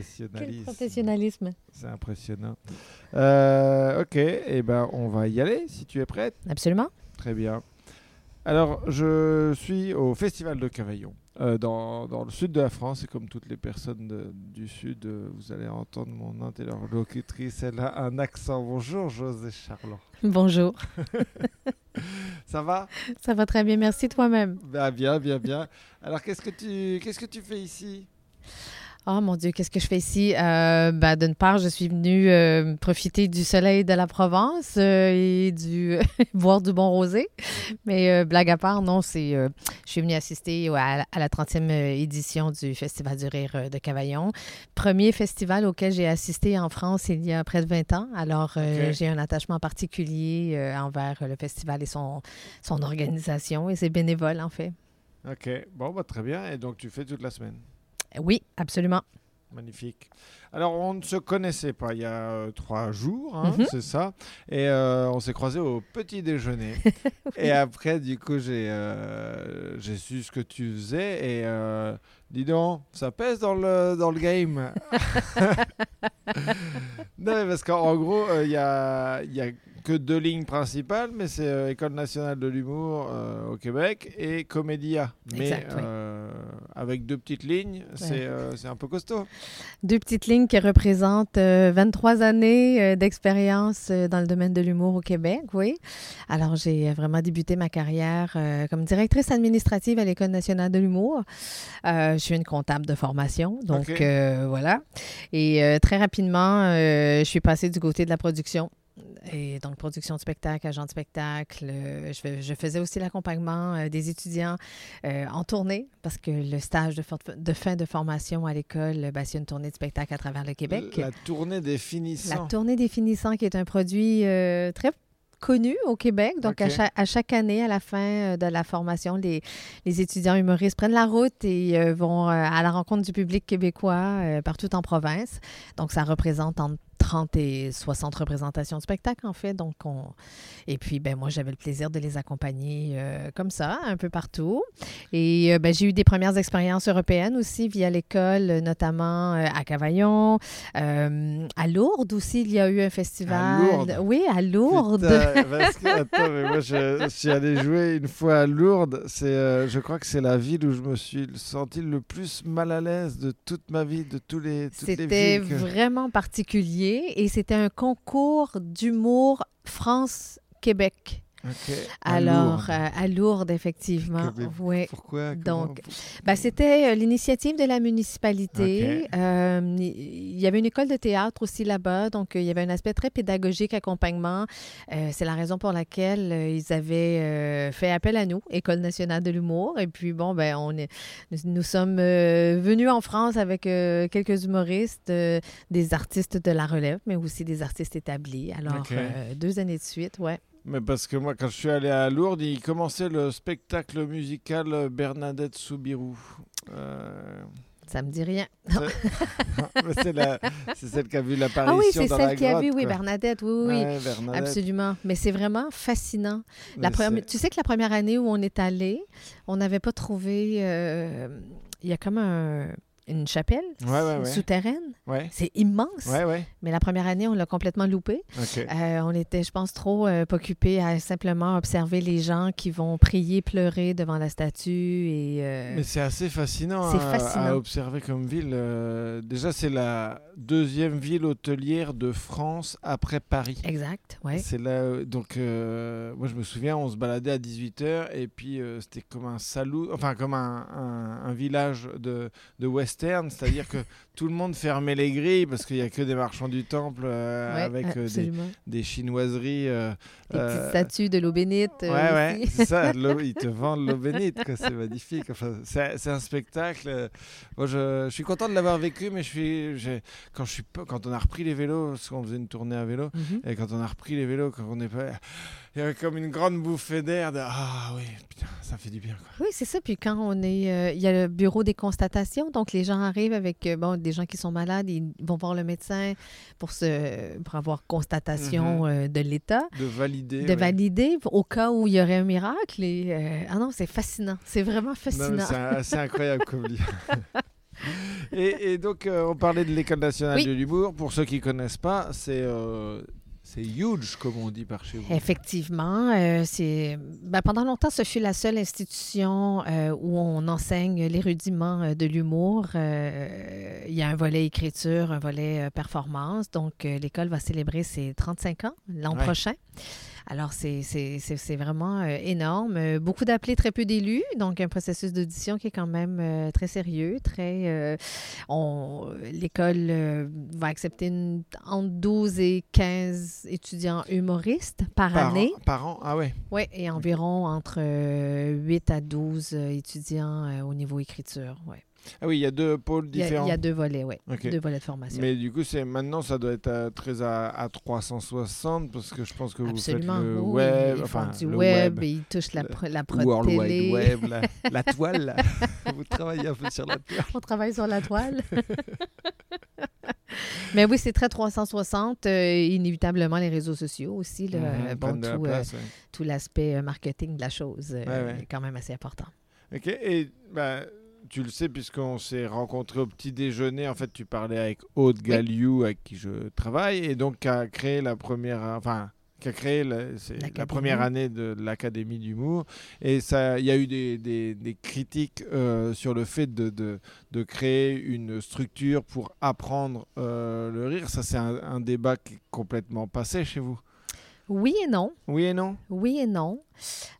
professionnalisme. professionnalisme. C'est impressionnant. Euh, ok, et eh ben on va y aller si tu es prête. Absolument. Très bien. Alors, je suis au Festival de Cavaillon. Euh, dans, dans, le sud de la France, et comme toutes les personnes du sud, euh, vous allez entendre mon interlocutrice, elle a un accent. Bonjour José Charlot. Bonjour. Ça va? Ça va très bien, merci toi-même. Bah, bien, bien, bien. Alors qu'est-ce que tu qu'est-ce que tu fais ici? Oh mon Dieu, qu'est-ce que je fais ici? Euh, ben, D'une part, je suis venue euh, profiter du soleil de la Provence euh, et du boire du bon rosé. Mais blague à part, non, c'est je suis venue assister à, la 30e édition du Festival du Rire de Cavaillon. Premier festival auquel j'ai assisté en France il y a près de 20 ans. Alors, j'ai un attachement particulier envers le festival et son, son organisation et ses bénévoles, en fait. OK. Bon, bah, très bien. Et donc, tu fais toute la semaine? Oui, absolument. Magnifique. Alors, on ne se connaissait pas il y a euh, trois jours, hein, mhm. c'est ça. Et euh, on s'est croisés au petit déjeuner. Et après, du coup, j'ai euh, j'ai su ce que tu faisais. Et dis donc, ça pèse dans le, dans le game. non, mais parce qu'en gros, il y a, y a que deux lignes principales, mais c'est euh, École nationale de l'humour euh, au Québec et Comédia. Mais euh, avec deux petites lignes, c'est un peu costaud. Deux petites lignes qui représentent 23 années d'expérience dans le domaine de l'humour au Québec, oui. Alors, j'ai vraiment débuté ma carrière comme directrice administrative à l'École nationale de l'humour. je suis une comptable de formation, donc voilà. Et très rapidement, je suis passée du côté de la production et donc production de spectacle, agent de spectacle. Euh, je, faisais aussi l'accompagnement euh, des étudiants euh, en tournée parce que le stage de, de fin de formation à l'école, ben, c'est une tournée de spectacle à travers le Québec. La tournée des finissants. La tournée des finissants qui est un produit très connu au Québec. Donc, à, chaque, année, à la fin de la formation, les, les étudiants humoristes prennent la route et vont à la rencontre du public québécois partout en province. Donc, ça représente entre 30 et 60 représentations de spectacle, en fait. Donc, on... Et puis, ben moi, j'avais le plaisir de les accompagner euh, comme ça, un peu partout. Et euh, ben, j'ai eu des premières expériences européennes aussi via l'école, notamment euh, à Cavaillon. à Lourdes aussi, il y a eu un festival. À Lourdes? Oui, à Lourdes. attends, mais moi, je, suis allé jouer une fois à Lourdes. C'est, je crois que c'est la ville où je me suis senti le plus mal à l'aise de toute ma vie, de tous les, toutes les villes. C'était vraiment particulier et c'était un concours d'humour France-Québec. Alors, euh, à Lourdes, effectivement. Oui. Pourquoi? Donc, ben, c'était euh, l'initiative de la municipalité. Euh, il y avait une école de théâtre aussi là-bas, donc il y avait un aspect très pédagogique, accompagnement. C'est la raison pour laquelle ils avaient fait appel à nous, École nationale de l'humour. Et puis, bon, ben, on est, nous, sommes venus en France avec quelques humoristes, des artistes de la relève, mais aussi des artistes établis. Alors, deux années de suite, ouais. Mais parce que moi, quand je suis allé à Lourdes, il commençait le spectacle musical Bernadette Soubirou. Euh... Ça me dit rien. c'est celle qui a vu l'apparition. Ah oui, c'est celle qui a vu, oui, Bernadette, oui, oui. Absolument. Mais c'est vraiment fascinant. La tu sais que la première année où on est allé, on n'avait pas trouvé. Euh, il y a comme un une chapelle souterraine. C'est immense. Mais la première année, on l'a complètement loupé. Euh, on était, je pense, trop euh, occupés à simplement observer les gens qui vont prier, pleurer devant la statue. Et, euh, Mais c'est assez fascinant, à, observer comme ville. déjà, c'est la deuxième ville hôtelière de France après Paris. Exact, ouais. C'est là. Donc, moi, je me souviens, on se baladait à 18h et puis c'était comme un salou, enfin, comme un, un, village de, de West c'est-à-dire que tout le monde fermait les grilles parce qu'il n'y a que des marchands du temple euh, avec euh, des, chinoiseries. Euh, des petites statues de l'eau bénite. ouais, ouais, c'est ça. Ils te vendent l'eau bénite, c'est magnifique. Enfin, c'est un spectacle. Moi, je, suis content de l'avoir vécu, mais je suis, quand, je suis, quand on a repris les vélos, parce qu'on faisait une tournée à vélo, mhm. et quand on a repris les vélos, quand on est pas il y avait comme une grande bouffée d'air de ah oui putain ça fait du bien quoi. oui c'est ça puis quand on est il y a le bureau des constatations donc les gens arrivent avec bon des gens qui sont malades, ils vont voir le médecin pour, se, pour avoir constatation mhm. euh, de l'état. De valider. De valider au cas où il y aurait un miracle. Et, euh, ah non, c'est fascinant. C'est vraiment fascinant. C'est incroyable comme livre. et, donc, on parlait de l'École nationale de l'humour. Pour ceux qui ne connaissent pas, c'est c'est huge, comme on dit par chez vous. Effectivement. Euh, c'est ben, pendant longtemps, ce fut la seule institution euh, où on enseigne les rudiments euh, de l'humour. il y a un volet écriture, un volet performance. Donc, l'école va célébrer ses 35 ans l'an prochain. Alors, c'est vraiment euh, énorme. Euh, beaucoup d'appelés, très peu d'élus. Donc, un processus d'audition qui est quand même euh, très sérieux. Très, L'école va accepter entre 12 et 15 étudiants humoristes par, année. par an, ah oui. Oui, et environ entre 8 à 12 étudiants au niveau écriture. Ouais. Ah oui, il y a deux pôles différents. Il y, a deux volets, oui. Deux volets de formation. Mais du coup, c'est maintenant, ça doit être très à, 360 parce que je pense que vous faites le web, enfin du web, et ils touchent la, la World télé. Wide Web, la, toile. vous travaillez un peu sur la toile. On travaille sur la toile. Mais oui, c'est très 360. Euh, inévitablement, les réseaux sociaux aussi. Le, mhm, bon, tout, euh, tout l'aspect euh, marketing de la chose est quand même assez important. OK. Et ben, tu le sais, puisqu'on s'est rencontrés au petit déjeuner. En fait, tu parlais avec Aude Galliou, avec qui je travaille, et donc qui a créé la première. Enfin, qui a créé la, la première année de l'Académie d'humour. Et il y a eu des, des, critiques euh, sur le fait de, de, de, créer une structure pour apprendre euh, le rire. Ça, c'est un, un, débat qui est complètement passé chez vous. Oui et non. Oui et non. Oui et non.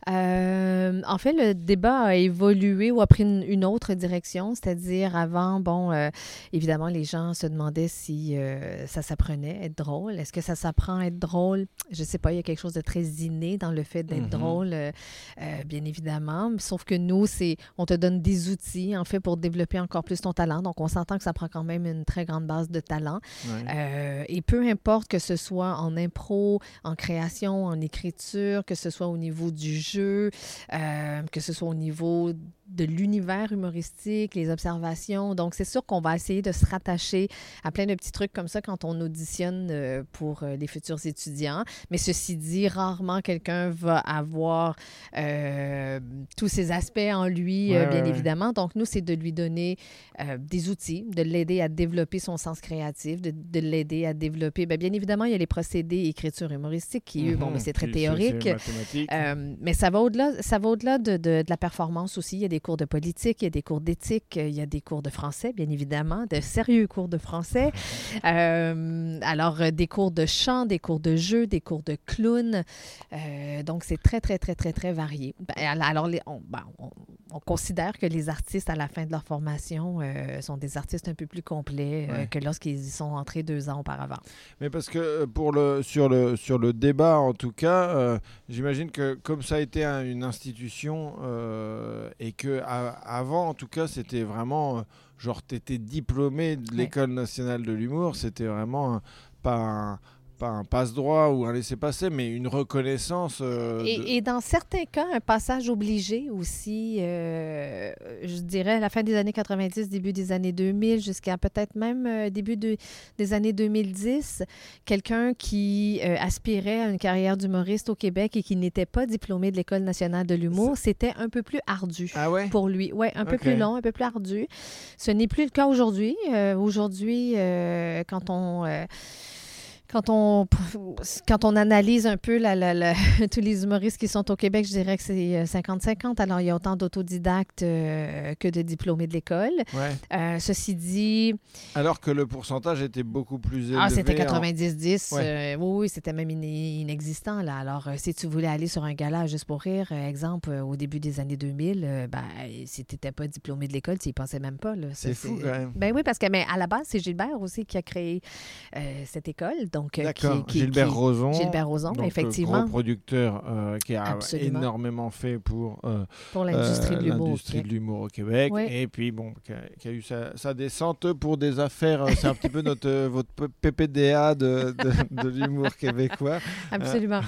Euh, en fait, le débat a évolué ou a pris une, autre direction, c'est-à-dire avant, bon, euh, évidemment, les gens se demandaient si euh, ça s'apprenait être drôle. Est-ce que ça s'apprend à être drôle? Je ne sais pas, il y a quelque chose de très inné dans le fait d'être mm-hmm. drôle, bien évidemment. Sauf que nous, c'est, on te donne des outils, en fait, pour développer encore plus ton talent. Donc, on s'entend que ça prend quand même une très grande base de talent. et peu importe que ce soit en impro, en création, en écriture, que ce soit au niveau du jeu, euh, que ce soit au niveau de l'univers humoristique, les observations. Donc, c'est sûr qu'on va essayer de se rattacher à plein de petits trucs comme ça quand on auditionne euh, pour euh, les futurs étudiants. Mais ceci dit, rarement quelqu'un va avoir tous ces aspects en lui, bien évidemment. Donc, nous, c'est de lui donner des outils, de l'aider à développer son sens créatif, de, de l'aider à développer. Bien, bien, évidemment, il y a les procédés écriture humoristique qui, eux, bon, mais mhm. c'est très théorique. Euh, mais ça va au-delà, ça va au-delà de, de, la performance aussi. Il y a des cours de politique, il y a des cours d'éthique, il y a des cours de français, bien évidemment, de sérieux cours de français. Euh, alors, euh, des cours de chant, des cours de jeu, des cours de clown. donc, c'est très, très, très, très, très varié. Ben, alors, les, ben, on, on, considère que les artistes, à la fin de leur formation, sont des artistes un peu plus complets que lorsqu'ils y sont entrés deux ans auparavant. Mais parce que pour le, sur, le, sur le débat, en tout cas, j'imagine que comme ça a été une institution euh, et que avant, en tout cas, c'était vraiment euh, genre, tu étais diplômé de l'École nationale de l'humour, c'était vraiment pas un pas un passe-droit ou un laisser-passer, mais une reconnaissance. Euh, et, dans certains cas, un passage obligé aussi, euh, je dirais à la fin des années 90, début des années 2000, jusqu'à peut-être même euh, début des années 2010, quelqu'un qui aspirait à une carrière d'humoriste au Québec et qui n'était pas diplômé de l'École nationale de l'humour, c'était un peu plus ardu ah pour lui. Oui, un peu plus long, un peu plus ardu. Ce n'est plus le cas aujourd'hui. aujourd'hui, quand on quand on, quand on analyse un peu la, tous les humoristes qui sont au Québec, je dirais que c'est 50-50. Euh, Alors, il y a autant d'autodidactes euh, que de diplômés de l'école. Euh, ceci dit... Alors que le pourcentage était beaucoup plus élevé. Ah, c'était 90-10. oui, c'était même inexistant. Là. Alors, si tu voulais aller sur un gala juste pour rire, exemple, au début des années 2000, ben, si tu n'étais pas diplômé de l'école, tu n'y pensais même pas. C'est fou, quand même. Ben oui, parce que mais à la base, c'est Gilbert aussi qui a créé cette école. Donc, euh, Gilbert Rozon. Gilbert Rozon, donc, effectivement. Gros producteur euh, qui a énormément fait pour, euh, pour l'industrie de l'humour au Québec. Et puis, bon, qui a, eu sa, descente pour des affaires. C'est un petit peu notre, votre PPDA de, de, l'humour québécois. Absolument.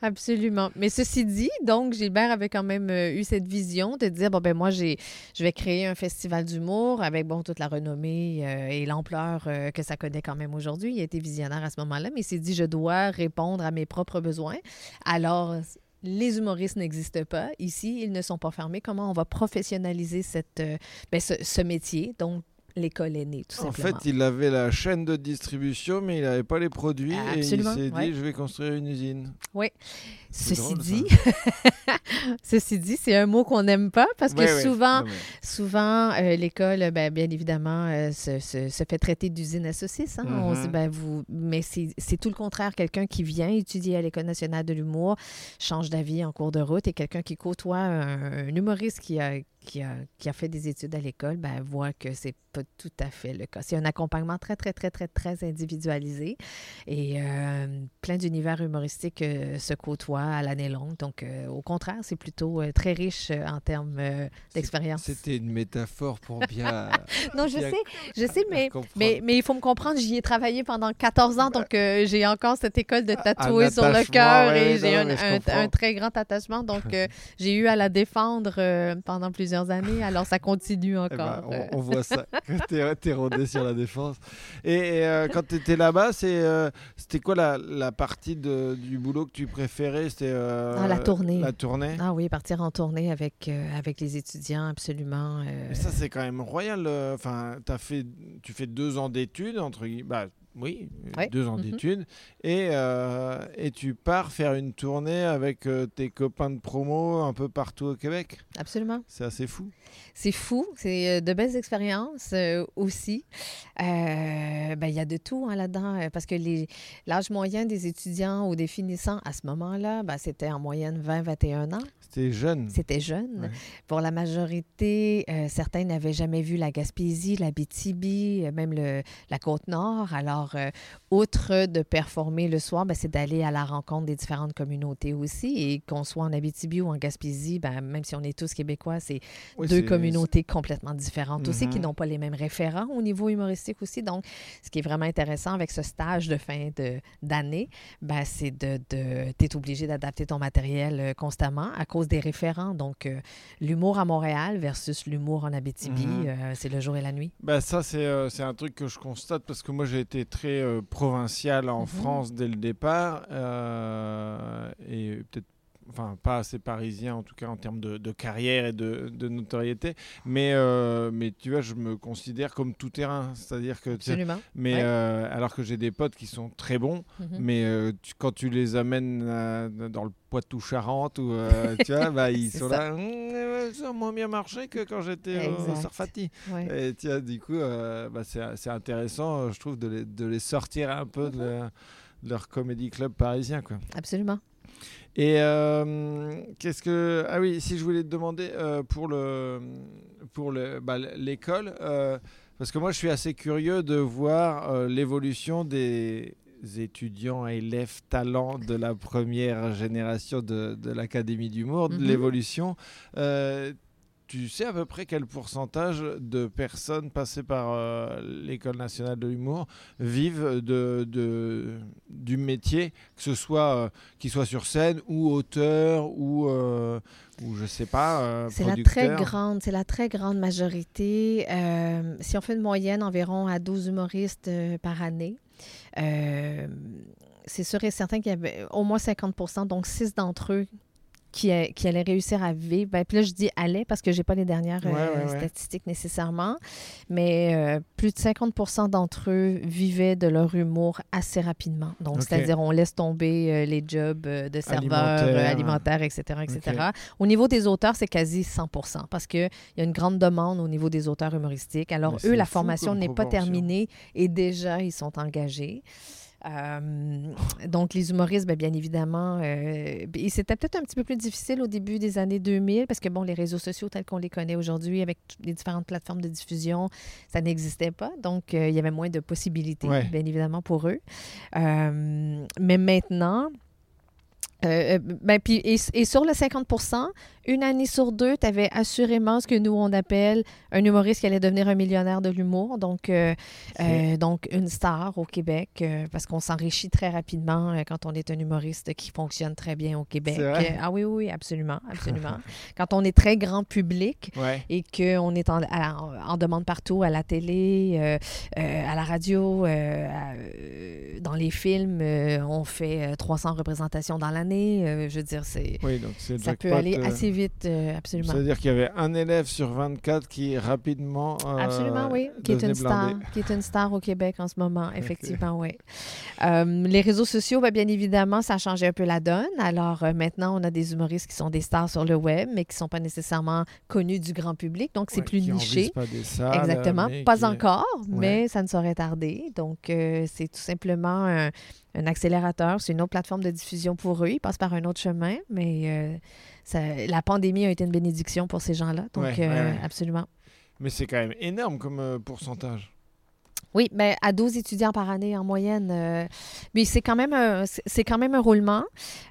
Absolument. Mais ceci dit, donc, Gilbert avait quand même eu cette vision de dire, bon, ben moi, je vais créer un festival d'humour avec, bon, toute la renommée et l'ampleur que ça connaît quand même aujourd'hui. Il a été visionnaire à ce moment-là, mais il s'est dit, je dois répondre à mes propres besoins. Alors, les humoristes n'existent pas ici, ils ne sont pas fermés. Comment on va professionnaliser cette, euh, ben, ce, métier? Donc, l'école est née, tout En simplement. fait, il avait la chaîne de distribution, mais il n'avait pas les produits. Absolument, et il s'est ouais. dit, je vais construire une usine. C'est Ceci drôle, dit, ceci dit, c'est un mot qu'on n'aime pas parce que Ouais, souvent, Non, mais- souvent, euh, l'école, ben, bien évidemment, euh, se, se- se fait traiter d'usine à saucisse. hein. On se dit, Mhm. ben, vous... Mais c'est c'est tout le contraire. Quelqu'un qui vient étudier à l'École nationale de l'humour change d'avis en cours de route et quelqu'un qui côtoie un, un humoriste qui a, qui, a, qui a fait des études à l'école ben, voit que c'est pas tout à fait le cas. C'est un accompagnement très, très, très, très, très individualisé et euh, plein d'univers humoristiques euh, se côtoient à l'année longue. Donc, euh, au contraire, c'est plutôt très riche en termes d'expérience. C'était une métaphore pour bien. Non, je bien sais, je sais, mais, mais, mais il faut me comprendre, j'y ai travaillé pendant 14 ans, donc j'ai encore cette école de tatouer sur le cœur ouais, et j'ai un, un- très grand attachement. Donc, j'ai eu à la défendre pendant plusieurs années, alors ça continue Eh ben, encore. on, euh. on voit ça, t'es, t'es rodé sur la défense. Et, et, euh, quand tu étais là-bas, c'est, euh, c'était quoi la, la partie de- du boulot que tu préférais? C'était euh, Ah, la tournée. La tournée? Ah oui, partir en tournée avec, euh, avec les étudiants, absolument. euh, Mais ça, c'est quand même royal. Enfin, t'as fait, tu fais deux ans d'études, entre guillemets. Bah, oui, deux ans Mhm. d'études. Et, euh, et tu pars faire une tournée avec euh, tes copains de promo un peu partout au Québec. absolument. C'est assez fou. C'est fou, c'est euh, de belles expériences euh, aussi. Ben, Il y a de tout hein, là-dedans, parce que l'âge moyen des étudiants ou des finissants à ce moment-là, ben, c'était en moyenne 20-21 ans. C'était jeune. C'était jeune. Ouais. Pour la majorité, certains n'avaient jamais vu la Gaspésie, la BTB, même le, la Côte-Nord. Alors, euh, outre de performer le soir, ben, c'est d'aller à la rencontre des différentes communautés aussi. Et qu'on soit en Abitibi ou en Gaspésie, ben, même si on est tous québécois, c'est Oui, deux communautés complètement différentes aussi, qui Mhm. n'ont pas les mêmes référents au niveau humoristique aussi. Donc, ce qui est vraiment intéressant avec ce stage de fin de- d'année, ben, c'est de, de tu es obligé d'adapter ton matériel euh, constamment à cause des référents. Donc, euh, l'humour à Montréal versus l'humour en Abitibi, euh, c'est le jour et la nuit. Ça c'est euh, un truc que je constate parce que moi j'ai été très provincial en Mhm. France dès le départ euh, et peut-être enfin pas assez parisien en tout cas en termes de, de carrière et de, de notoriété mais euh, mais tu vois je me considère comme tout terrain c'est-à-dire que tu mais Ouais. euh, alors que j'ai des potes qui sont très bons Mhm. mais euh, tu- quand tu les amènes dans le Poitou-Charentes ou euh, tu vois bah ils sont ça. là ouais, ça a moins bien marché que quand j'étais au. Sarfati Ouais. et tiens, du coup, bah, c'est intéressant, je trouve, de les, de les sortir un peu de, leur- de leur comédie club parisien. Quoi. Absolument. Et euh, qu'est-ce que. Ah oui, si je voulais te demander euh, pour le pour le, bah, l'école, euh, parce que moi, je suis assez curieux de voir l'évolution des étudiants, élèves, talents de la première génération de, de l'Académie d'humour, de Mhm. l'évolution. Tu sais à peu près quel pourcentage de personnes passées par euh, l'École nationale de l'humour vivent de, de- du métier, que ce soit euh, qu'ils soient sur scène ou auteur ou, euh, ou je sais pas, euh, C'est la très grande, c'est la très grande majorité. Si on fait une moyenne environ à 12 humoristes par année, c'est sûr et certain qu'il y avait au moins 50% donc 6 d'entre eux qui, a- qui allaient réussir à vivre. Ben, puis là, je dis allaient parce que j'ai pas les dernières Ouais, euh, ouais, ouais. statistiques nécessairement, mais euh, plus de 50% d'entre eux vivaient de leur humour assez rapidement. Donc, c'est-à-dire, on laisse tomber euh, les jobs de serveurs, euh, Alimentaire. alimentaires, etc., etc. Au niveau des auteurs, c'est quasi 100 parce qu'il y a une grande demande au niveau des auteurs humoristiques. Alors, Mais eux, la formation n'est pas terminée et déjà, ils sont engagés. Euh, donc, les humoristes, ben, bien évidemment, euh, et c'était peut-être un petit peu plus difficile au début des années 2000 parce que, bon, les réseaux sociaux tels qu'on les connaît aujourd'hui avec les différentes plateformes de diffusion, ça n'existait pas. Donc, euh, il y avait moins de possibilités, Ouais. bien évidemment, pour eux. Mais maintenant, euh, euh, ben, puis, et, et sur le 50 une année sur deux, tu avais assurément ce que nous, on appelle un humoriste qui allait devenir un millionnaire de l'humour. Donc, euh, euh, donc, une star au Québec, parce qu'on s'enrichit très rapidement quand on est un humoriste qui fonctionne très bien au Québec. Ah oui, oui, absolument, absolument. quand on est très grand public, Ouais. et qu'on est en, à- en demande partout, à la télé, à la radio, à- dans les films, on fait euh, 300 représentations dans l'année. Année. euh, je veux dire, c'est Oui, donc c'est ça peut aller euh, assez vite, euh, absolument. C'est-à-dire qu'il y avait un élève sur 24 qui rapidement. Absolument, oui. Qui est une star, blindé. qui est une star au Québec en ce moment, effectivement, oui. Les réseaux sociaux, ben, bien évidemment, ça a changé un peu la donne. Alors maintenant, on a des humoristes qui sont des stars sur le web, mais qui ne sont pas nécessairement connus du grand public. Donc, c'est Ouais, plus qui niché. pas des salles, Exactement. Pas qui- encore, mais ça ne saurait tarder. Donc, c'est tout simplement un, un accélérateur. C'est une autre plateforme de diffusion pour eux. Ils passent par un autre chemin, mais euh, ça- la pandémie a été une bénédiction pour ces gens-là. Donc, Ouais, ouais, euh, ouais. absolument. Mais c'est quand même énorme comme euh, pourcentage. Oui, mais à 12 étudiants par année en moyenne. euh, mais c'est quand même un, c'est- quand même un roulement.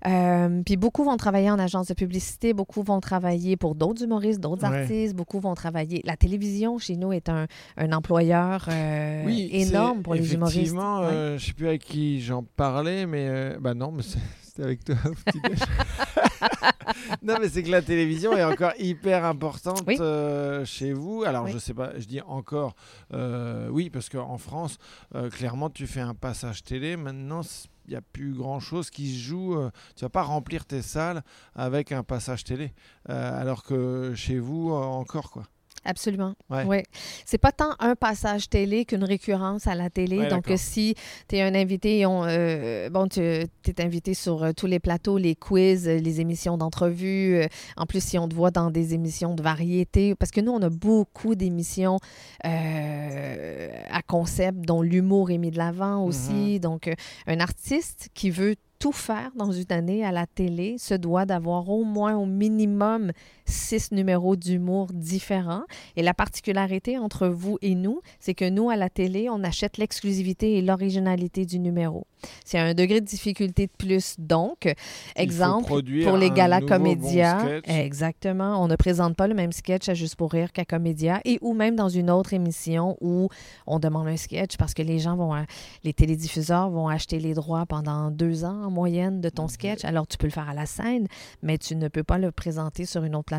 Euh, puis beaucoup vont travailler en agence de publicité, beaucoup vont travailler pour d'autres humoristes, d'autres Ouais. artistes, beaucoup vont travailler. La télévision chez nous est un, un employeur euh, oui, énorme pour les humoristes. Effectivement, Ouais. je sais plus avec qui j'en parlais, mais bah non, mais c'est- avec toi au petit-déj. non, mais c'est que la télévision est encore hyper importante Oui. euh, chez vous. Alors, Oui. je sais pas, je dis encore, euh, oui, parce qu'en France, euh, clairement, tu fais un passage télé. Maintenant, il n'y a plus grand chose qui se joue. euh, tu vas pas remplir tes salles avec un passage télé, euh, alors que chez vous, euh, encore quoi. Absolument. Ouais. Ouais. C'est pas tant un passage télé qu'une récurrence à la télé. Ouais, Donc, si tu es un invité, on, euh, bon, tu es invité sur euh, tous les plateaux, les quiz, euh, les émissions d'entrevue. en plus, si on te voit dans des émissions de variété, parce que nous, on a beaucoup d'émissions euh, à concept dont l'humour est mis de l'avant aussi. Donc, un artiste qui veut tout faire dans une année à la télé se doit d'avoir au moins au minimum six numéros d'humour différents. Et la particularité entre vous et nous, c'est que nous, à la télé, on achète l'exclusivité et l'originalité du numéro. C'est un degré de difficulté de plus. Donc, exemple, pour les galas bon Comédia, exactement, on ne présente pas le même sketch à Juste pour rire qu'à Comédia et ou même dans une autre émission où on demande un sketch parce que les gens vont, euh, les télédiffuseurs vont acheter les droits pendant deux ans en moyenne de ton sketch. Alors, tu peux le faire à la scène, mais tu ne peux pas le présenter sur une autre plateforme,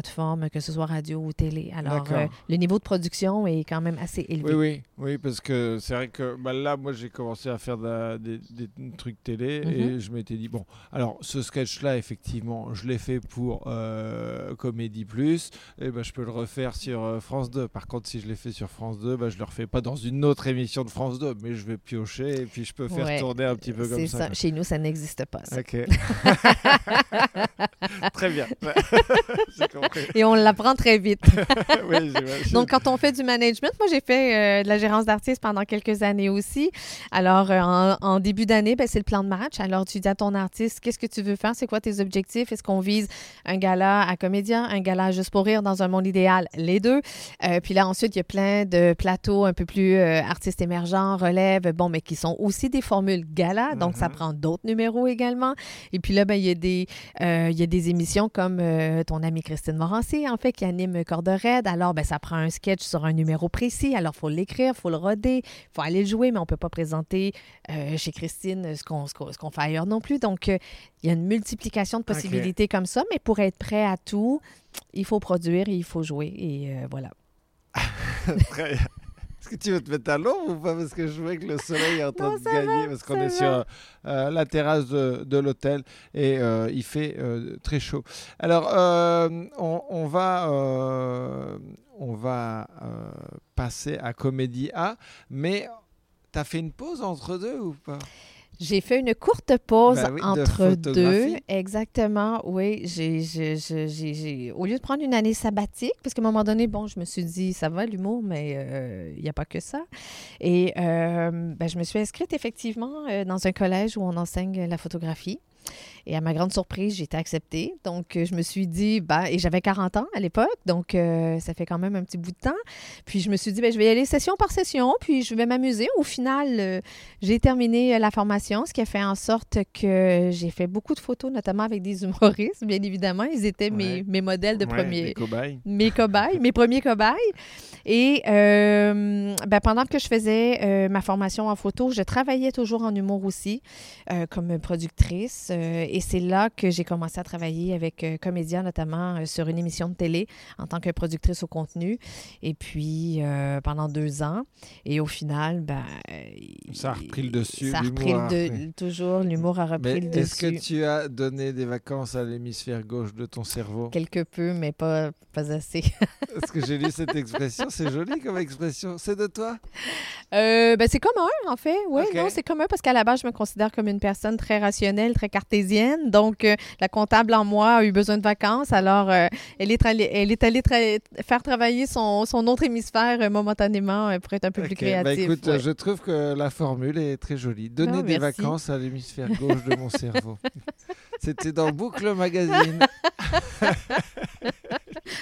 que ce soit radio ou télé. Alors, euh, le niveau de production est quand même assez élevé. Oui, oui, oui, parce que c'est vrai que bah, là, moi, j'ai commencé à faire de des, des trucs télé Mhm. et je m'étais dit, bon, alors ce sketch-là, effectivement, je l'ai fait pour euh, Comédie Plus, et ben, je peux le refaire sur euh, France 2. Par contre, si je l'ai fait sur France 2, bah, je le refais pas dans une autre émission de France 2, mais je vais piocher et puis je peux faire Ouais. tourner un petit peu comme ça. ça. Chez nous, ça n'existe pas. ça. Ok. Très bien. Et on l'apprend très vite. oui. Donc, quand on fait du management, moi, j'ai fait euh, de la gérance d'artistes pendant quelques années aussi. Alors, euh, en, en début d'année, ben, c'est le plan de match. Alors, tu dis à ton artiste, qu'est-ce que tu veux faire? C'est quoi tes objectifs? Est-ce qu'on vise un gala à comédien, un gala juste pour rire dans un monde idéal? Les deux. Euh, puis là, ensuite, il y a plein de plateaux un peu plus artistes émergents, relève, bon, mais qui sont aussi des formules gala. Donc, ça Mhm. prend d'autres numéros également. Et puis là, ben, il y a des il y a des émissions comme ton amie Christine Morancy, en fait, qui anime Corde Raide. Alors, ben, ça prend un sketch sur un numéro précis. Alors, il faut l'écrire, il faut le roder, il faut aller le jouer, mais on ne peut pas présenter euh, chez Christine ce qu'on fait ailleurs non plus. Donc, euh, il y a une multiplication de possibilités comme ça, mais pour être prêt à tout, il faut produire et il faut jouer. Et euh, voilà. Très bien. Est-ce que tu veux te mettre à l'ombre ou pas? Parce que je vois que le soleil est en train Non, de gagner, parce qu'on est va. sur euh, la terrasse de, de l'hôtel et euh, il fait euh, très chaud. Alors, on, on va, on va passer à Comédie A, mais tu as fait une pause entre deux ou pas? J'ai fait une courte pause Ben oui, de entre deux. Exactement, oui. J'ai, j'ai- j'ai- j'ai- j'ai- au lieu de prendre une année sabbatique, parce qu'à un moment donné, bon, je me suis dit, ça va l'humour, mais euh, il n'y a pas que ça. Et euh, ben, je me suis inscrite effectivement euh, dans un collège où on enseigne la photographie. Et à ma grande surprise, j'ai été acceptée. Donc, euh, je me suis dit, ben, et j'avais 40 ans à l'époque, donc euh, ça fait quand même un petit bout de temps. Puis, je me suis dit, ben, je vais y aller session par session, puis je vais m'amuser. Au final, euh, j'ai terminé la formation, ce qui a fait en sorte que j'ai fait beaucoup de photos, notamment avec des humoristes, bien évidemment. Ils étaient mes, Ouais. mes modèles de Ouais, premier des cobayes. mes cobayes, mes premiers cobayes. Et euh, ben, pendant que je faisais ma formation en photo, je travaillais toujours en humour aussi, comme productrice. Et c'est là que j'ai commencé à travailler avec euh, Comédia, notamment euh, sur une émission de télé en tant que productrice au contenu. Et puis, euh, pendant deux ans. Et au final, ben, Ça a repris le dessus. Ça a repris le de- toujours, l'humour a repris Mais le est-ce que dessus. tu as donné des vacances à l'hémisphère gauche de ton cerveau? Quelque peu, mais pas, pas assez. Est-ce que j'ai lu cette expression C'est joli comme expression. C'est de toi? Euh, ben, c'est commun, en fait. Oui, non, c'est commun parce qu'à la base, je me considère comme une personne très rationnelle, très cartésienne. Donc, euh, la comptable en moi a eu besoin de vacances. Alors, euh, elle est allée, elle est allée tra- faire travailler son, son autre hémisphère euh, momentanément pour être un peu plus bah créatif. écoute, ouais. je trouve que la formule est très jolie. Donner des vacances à l'hémisphère gauche de mon cerveau. C'était dans Boucle Magazine.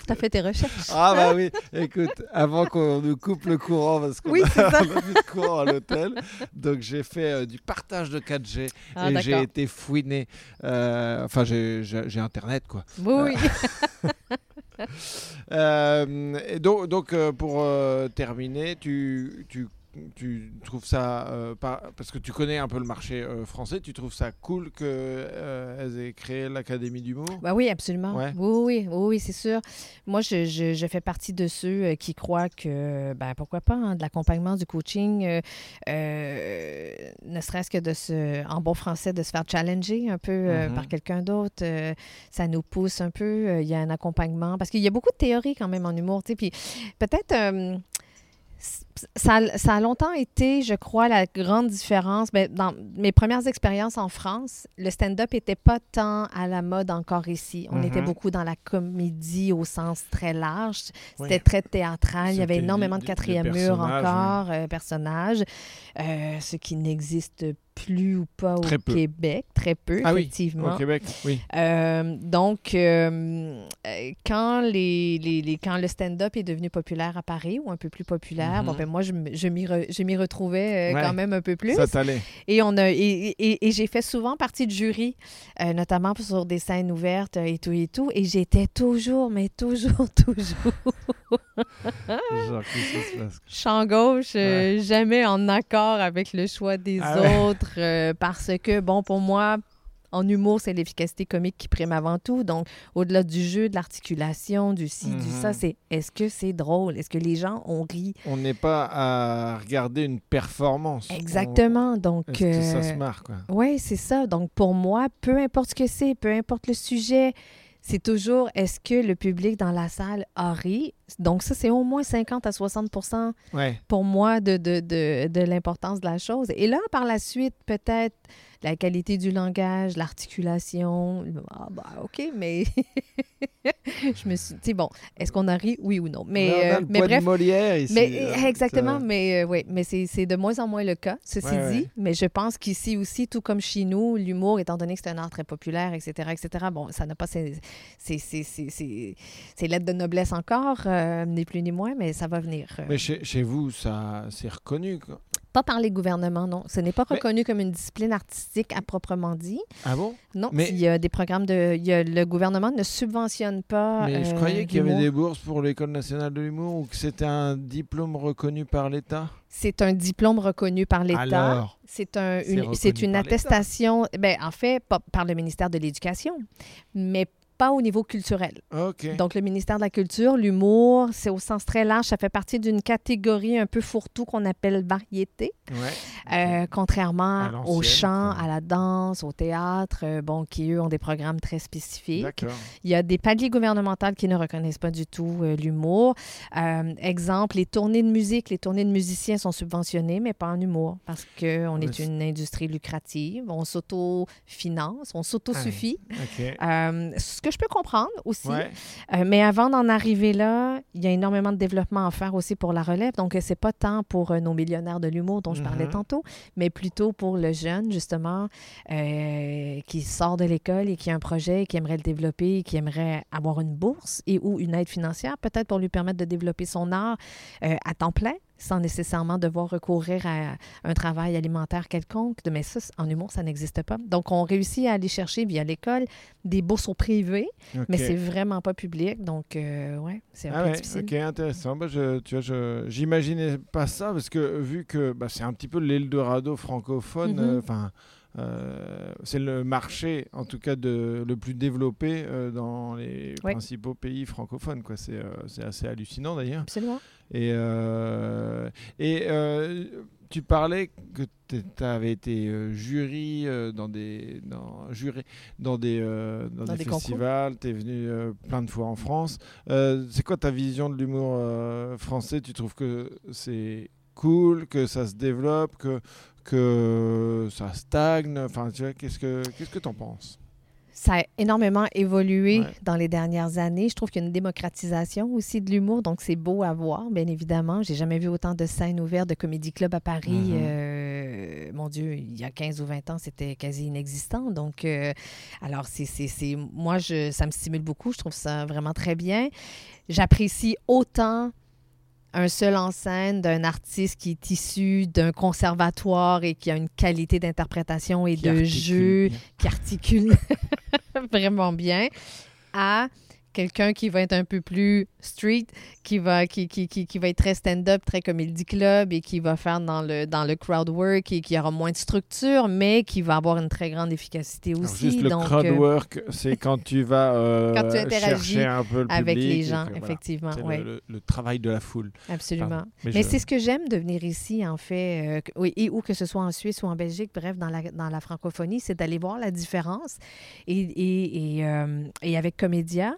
T'as fait tes recherches. Ah bah oui, écoute, avant qu'on nous coupe le courant, parce qu'on Oui, a a plus de courant à l'hôtel, donc j'ai fait euh, du partage de 4G Ah, et j'ai été fouiné. Euh, enfin, j'ai- Internet, quoi. Oui, oui. Euh, et donc, donc pour terminer, tu, tu, tu trouves ça, euh, parce que tu connais un peu le marché euh, français, tu trouves ça cool qu'elles aient créé l'Académie d'humour Bah oui, absolument. Ouais. Oui, oui, oui, oui, c'est sûr. Moi, je, je- je fais partie de ceux euh, qui croient que, ben, pourquoi pas, hein, de l'accompagnement, du coaching, euh, euh, ne serait-ce que de se, en bon français, de se faire challenger un peu euh, Mhm. par quelqu'un d'autre, euh, ça nous pousse un peu. euh, Il y a un accompagnement, parce qu'il y a beaucoup de théories quand même en humour, tu sais, puis peut-être... ça, a- ça a longtemps été, je crois, la grande différence. Ben, dans mes premières expériences en France, le stand-up n'était pas tant à la mode encore ici. On Mhm. était beaucoup dans la comédie au sens très large. Oui. C'était très théâtral. Il y avait énormément de quatrième mur personnages, encore, euh, personnages, euh, ce qui n'existe plus ou pas au Très. Québec, très peu, Ah oui, effectivement. Au Québec, oui. Euh, donc, euh, quand, les, les- les- quand le stand-up est devenu populaire à Paris ou un peu plus populaire, Mhm. bon, ben, moi, je, je m'y re- retrouvais euh, Ouais. quand même un peu plus. Ça t'allait. Et, on a, et, et- et j'ai fait souvent partie de jury, euh, notamment sur des scènes ouvertes euh, et tout et tout. Et j'étais toujours, mais toujours, toujours Genre, champ gauche, jamais en accord avec le choix des Ah autres, parce que, bon, pour moi, en humour, c'est l'efficacité comique qui prime avant tout. Donc, au-delà du jeu, de l'articulation, du ci, du Mhm. ça, c'est est-ce que c'est drôle? Est-ce que les gens ont ri? On n'est pas à regarder une performance. Exactement. Donc, On- Est-ce que ça euh, se marre, quoi? Oui, c'est ça. Donc, pour moi, peu importe ce que c'est, peu importe le sujet, c'est toujours est-ce que le public dans la salle a ri? Donc, ça, c'est au moins 50 à 60 Ouais. pour moi de, de, de, de l'importance de la chose. Et là, par la suite, peut-être la qualité du langage, l'articulation. Ah, bah, OK, mais je me suis dit, bon, est-ce qu'on a ri, oui ou non? Mais, Là, on a euh, le mais de bref. Molière ici. Mais euh, exactement, ça- mais euh, oui, mais c'est c'est de moins en moins le cas, ceci Ouais, dit. ouais. Mais je pense qu'ici aussi, tout comme chez nous, l'humour, étant donné que c'est un art très populaire, etc., etc., bon, ça n'a pas ses, ses, ses, ses- ses- ses lettres de noblesse encore, euh, ni plus ni moins, mais ça va venir. euh. Mais chez, chez vous, ça c'est reconnu. Quoi. Pas par les gouvernements, non. Ce n'est pas Mais- reconnu comme une discipline artistique à proprement dit. Ah bon? Non, Mais- il y a des programmes de... il y a- le gouvernement ne subventionne pas Mais je euh, croyais qu'il y avait des bourses pour l'École nationale de l'humour ou que c'était un diplôme reconnu par l'État? C'est un diplôme reconnu par l'État. C'est un, une, une attestation, ben, en fait, pas par le ministère de l'Éducation, mais pas au niveau culturel. Donc, le ministère de la Culture, l'humour, c'est au sens très large. Ça fait partie d'une catégorie un peu fourre-tout qu'on appelle variété, ouais. euh, contrairement au chant, à la danse, au théâtre, euh, bon, qui, eux, ont des programmes très spécifiques. Il y a des paliers gouvernementaux qui ne reconnaissent pas du tout euh, l'humour. Exemple, les tournées de musique, les tournées de musiciens sont subventionnées, mais pas en humour, parce qu'on est une industrie lucrative, on s'auto-finance, on s'auto-suffit. Euh, ce que je peux comprendre aussi. Ouais. Euh, mais avant d'en arriver là, il y a énormément de développement à faire aussi pour la relève. Donc, euh, c'est pas tant pour euh, nos millionnaires de l'humour dont je parlais Mhm. tantôt, mais plutôt pour le jeune, justement, euh, qui sort de l'école et qui a un projet, qui aimerait le développer, qui aimerait avoir une bourse et ou une aide financière, peut-être pour lui permettre de développer son art à temps plein sans nécessairement devoir recourir à un travail alimentaire quelconque. Mais ça, en humour, ça n'existe pas. Donc, on réussit à aller chercher via l'école des bourses au privé, ok. mais c'est vraiment pas public. Donc, euh, ouais, c'est un Ah peu ouais, difficile. ok, intéressant. Bah, je, tu vois, je j'imaginais pas ça parce que vu que bah, c'est un petit peu l'Eldorado francophone, Mhm. euh, enfin, euh, c'est le marché, en tout cas, de, le plus développé euh, dans les Oui. principaux pays francophones. Quoi. C'est, euh, c'est assez hallucinant d'ailleurs. Absolument. Et, euh, et euh, tu parlais que tu avais été euh, jury dans des, dans, juré dans des, euh, dans Dans des festivals, tu es venu euh, plein de fois en France. Euh, c'est quoi ta vision de l'humour français? Tu trouves que c'est cool, que ça se développe, que, que ça stagne? Enfin, tu vois, qu'est-ce que qu'est-ce que t'en penses? Ça a énormément évolué Ouais. dans les dernières années. Je trouve qu'il y a une démocratisation aussi de l'humour, donc c'est beau à voir, bien évidemment. J'ai jamais vu autant de scènes ouvertes de comédie club à Paris. Mhm. Euh, mon Dieu, il y a 15 ou 20 ans, c'était quasi inexistant. Donc, euh, alors, c'est- moi, je, ça me stimule beaucoup. Je trouve ça vraiment très bien. J'apprécie autant un seul en scène d'un artiste qui est issu d'un conservatoire et qui a une qualité d'interprétation et Qui de jeu bien. qui articule vraiment bien à quelqu'un qui va être un peu plus street, qui va, qui, qui, qui, qui va être très stand-up, très comédie club et qui va faire dans le, dans le crowd work et qui aura moins de structure, mais qui va avoir une très grande efficacité Alors, aussi. juste le donc, crowd euh, work, c'est quand tu vas euh, Quand tu interagis chercher un peu le avec public les gens, voilà, effectivement. ouais, le, le- le travail de la foule. absolument. Pardon. Mais je- c'est ce que j'aime de venir ici, en fait, euh, oui, et ou que ce soit en Suisse ou en Belgique, bref, dans la, dans la francophonie, c'est d'aller voir la différence. Et, et, et, euh, et avec Comédia,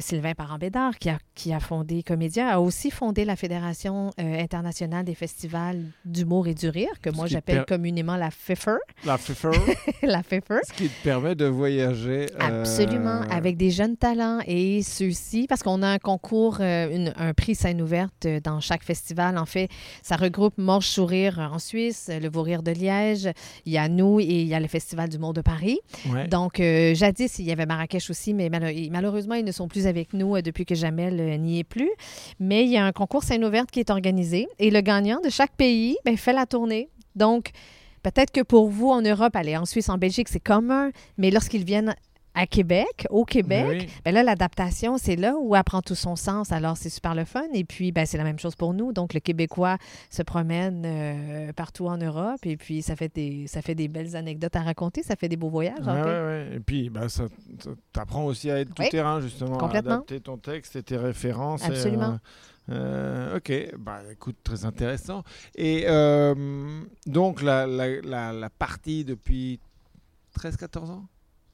Sylvain Parent-Bédard, qui a, qui a fondé Comédia, a aussi fondé la Fédération euh, internationale des festivals d'humour et du rire, que Ce moi j'appelle per- communément la FIFER. La FIFER, la FIFER. ce qui te permet de voyager. euh, Absolument, avec des jeunes talents et ceux-ci, parce qu'on a un concours, euh, une- un prix scène ouverte dans chaque festival. En fait, ça regroupe Morge Sourire en Suisse, le Beau Rire de Liège, il y a nous et il y a le Festival du Monde de Paris. Ouais. Donc, jadis, il y avait Marrakech aussi, mais malheureusement, ils ne sont plus avec nous depuis que Jamel euh, n'y est plus. Mais il y a un concours scène ouverte qui est organisé et le gagnant de chaque pays ben, fait la tournée. Donc, peut-être que pour vous en Europe, aller en Suisse, en Belgique, c'est commun, mais lorsqu'ils viennent à Québec, au Québec, Ben oui. ben là, l'adaptation, c'est là où elle prend tout son sens. Alors, c'est super le fun. Et puis, ben, c'est la même chose pour nous. Donc, le Québécois se promène euh, partout en Europe et puis ça fait, des, ça fait des belles anecdotes à raconter. Ça fait des beaux voyages. fait. ouais, ouais. Et puis, bah, ça, ça t'apprend aussi à être tout Oui. terrain, justement, Complètement. à adapter ton texte et tes références. et, Absolument. euh, euh, ok, bah, écoute, très intéressant. Et euh, donc, la, la, la, la partie depuis 13-14 ans?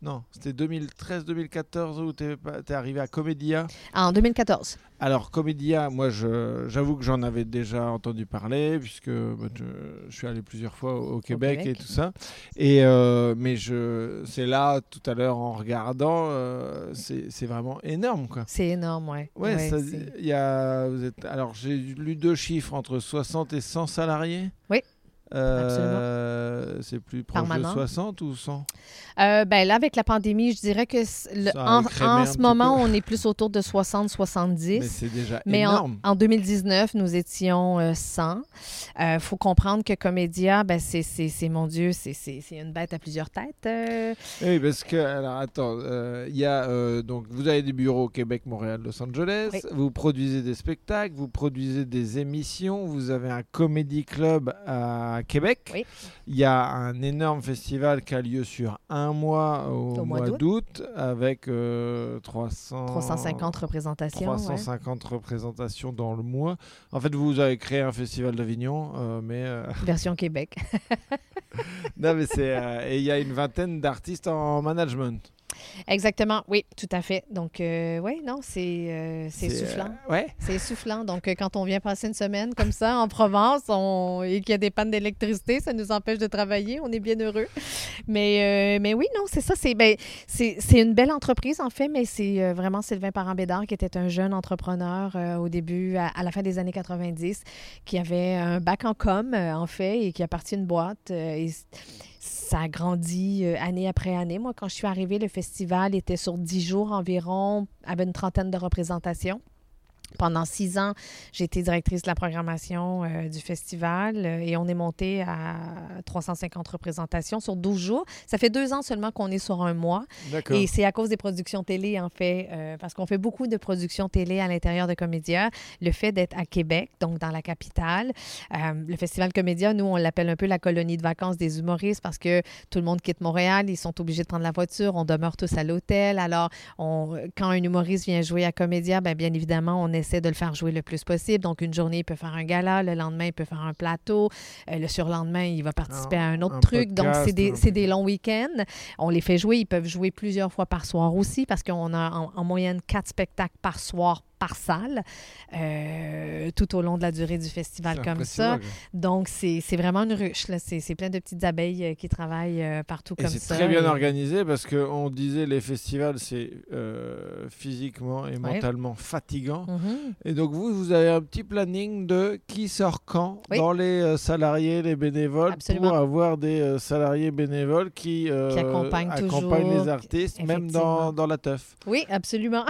Non, c'était 2013-2014 où tu es, arrivé à Comédia. En 2014. Alors, Comédia, moi, j'avoue que j'en avais déjà entendu parler, puisque bah, je, je suis allé plusieurs fois au, au Québec, Québec. et tout ça. Et, euh, mais c'est là, tout à l'heure, en regardant, euh, c'est vraiment énorme, quoi. C'est énorme, ouais. Ouais, Ouais, ça- y a, vous êtes, alors j'ai lu deux chiffres entre 60 et 100 salariés. Oui, Euh, C'est plus proche Permanent. de 60 ou 100 Euh, ben là, avec la pandémie, je dirais que le- en, en ce moment, peu. on est plus autour de Mais 60-70. c'est déjà Mais en, énorme. en 2019, nous étions euh, 100. Il faut comprendre que Comédia, ben, c'est, mon Dieu, c'est, une bête à plusieurs têtes. euh. Oui, parce que, alors attends, euh, il y a, euh, donc, vous avez des bureaux au Québec, Montréal, Los Angeles, Oui. vous produisez des spectacles, vous produisez des émissions, vous avez un comédie club à Québec. Oui. Il y a un énorme festival qui a lieu sur un mois au, Au mois d'août. avec euh, 300... 350 représentations. ouais. 350 représentations dans le mois. En fait, vous avez créé un festival d'Avignon, euh, mais euh, Version Québec. non, mais c'est euh, et il y a une vingtaine d'artistes en management. Exactement, oui, tout à fait. Donc, euh, oui, non, c'est, euh, c'est soufflant. euh, ouais. C'est soufflant. Donc, euh, quand on vient passer une semaine comme ça en Provence on... et qu'il y a des pannes d'électricité, ça nous empêche de travailler. On est bien heureux. Mais, mais oui, non, c'est ça. C'est, ben, une belle entreprise, en fait, mais c'est vraiment Sylvain Parent-Bédard qui était un jeune entrepreneur au début, à, à la fin des années 90, qui avait un bac en com, en fait, et qui a parti une boîte. et ça a grandi euh, année après année. Moi, quand je suis arrivée, le festival était sur dix jours environ, avait une trentaine de représentations. Pendant six ans, j'ai été directrice de la programmation euh, du festival euh, et on est monté à 350 représentations sur 12 jours. Ça fait deux ans seulement qu'on est sur un mois. Et c'est à cause des productions télé, en fait, euh, parce qu'on fait beaucoup de productions télé à l'intérieur de Comédia. Le fait d'être à Québec, donc dans la capitale, le Festival Comédia, nous, on l'appelle un peu la colonie de vacances des humoristes parce que tout le monde quitte Montréal, ils sont obligés de prendre la voiture, on demeure tous à l'hôtel. Alors, on, quand un humoriste vient jouer à Comédia, bien, bien évidemment, on essaie de le faire jouer le plus possible. Donc, une journée, il peut faire un gala, le lendemain, il peut faire un plateau, euh, le surlendemain, il va participer à un autre un truc. Donc, c'est des, longs week-ends. On les fait jouer. Ils peuvent jouer plusieurs fois par soir aussi parce qu'on a en, en moyenne quatre spectacles par soir par salle euh, tout au long de la durée du festival C'est comme ça. Donc, c'est c'est vraiment une ruche. C'est c'est plein de petites abeilles euh, qui travaillent euh, partout Et comme c'est ça. très bien Et- organisé parce qu'on disait les festivals, c'est euh, physiquement et mentalement fatigant. Mhm. Et donc vous, vous avez un petit planning de qui sort quand Oui. dans les salariés, les bénévoles, Absolument. pour avoir des salariés bénévoles qui, euh, Qui accompagnent accompagnent toujours, les artistes, même dans, dans la teuf. Oui, absolument.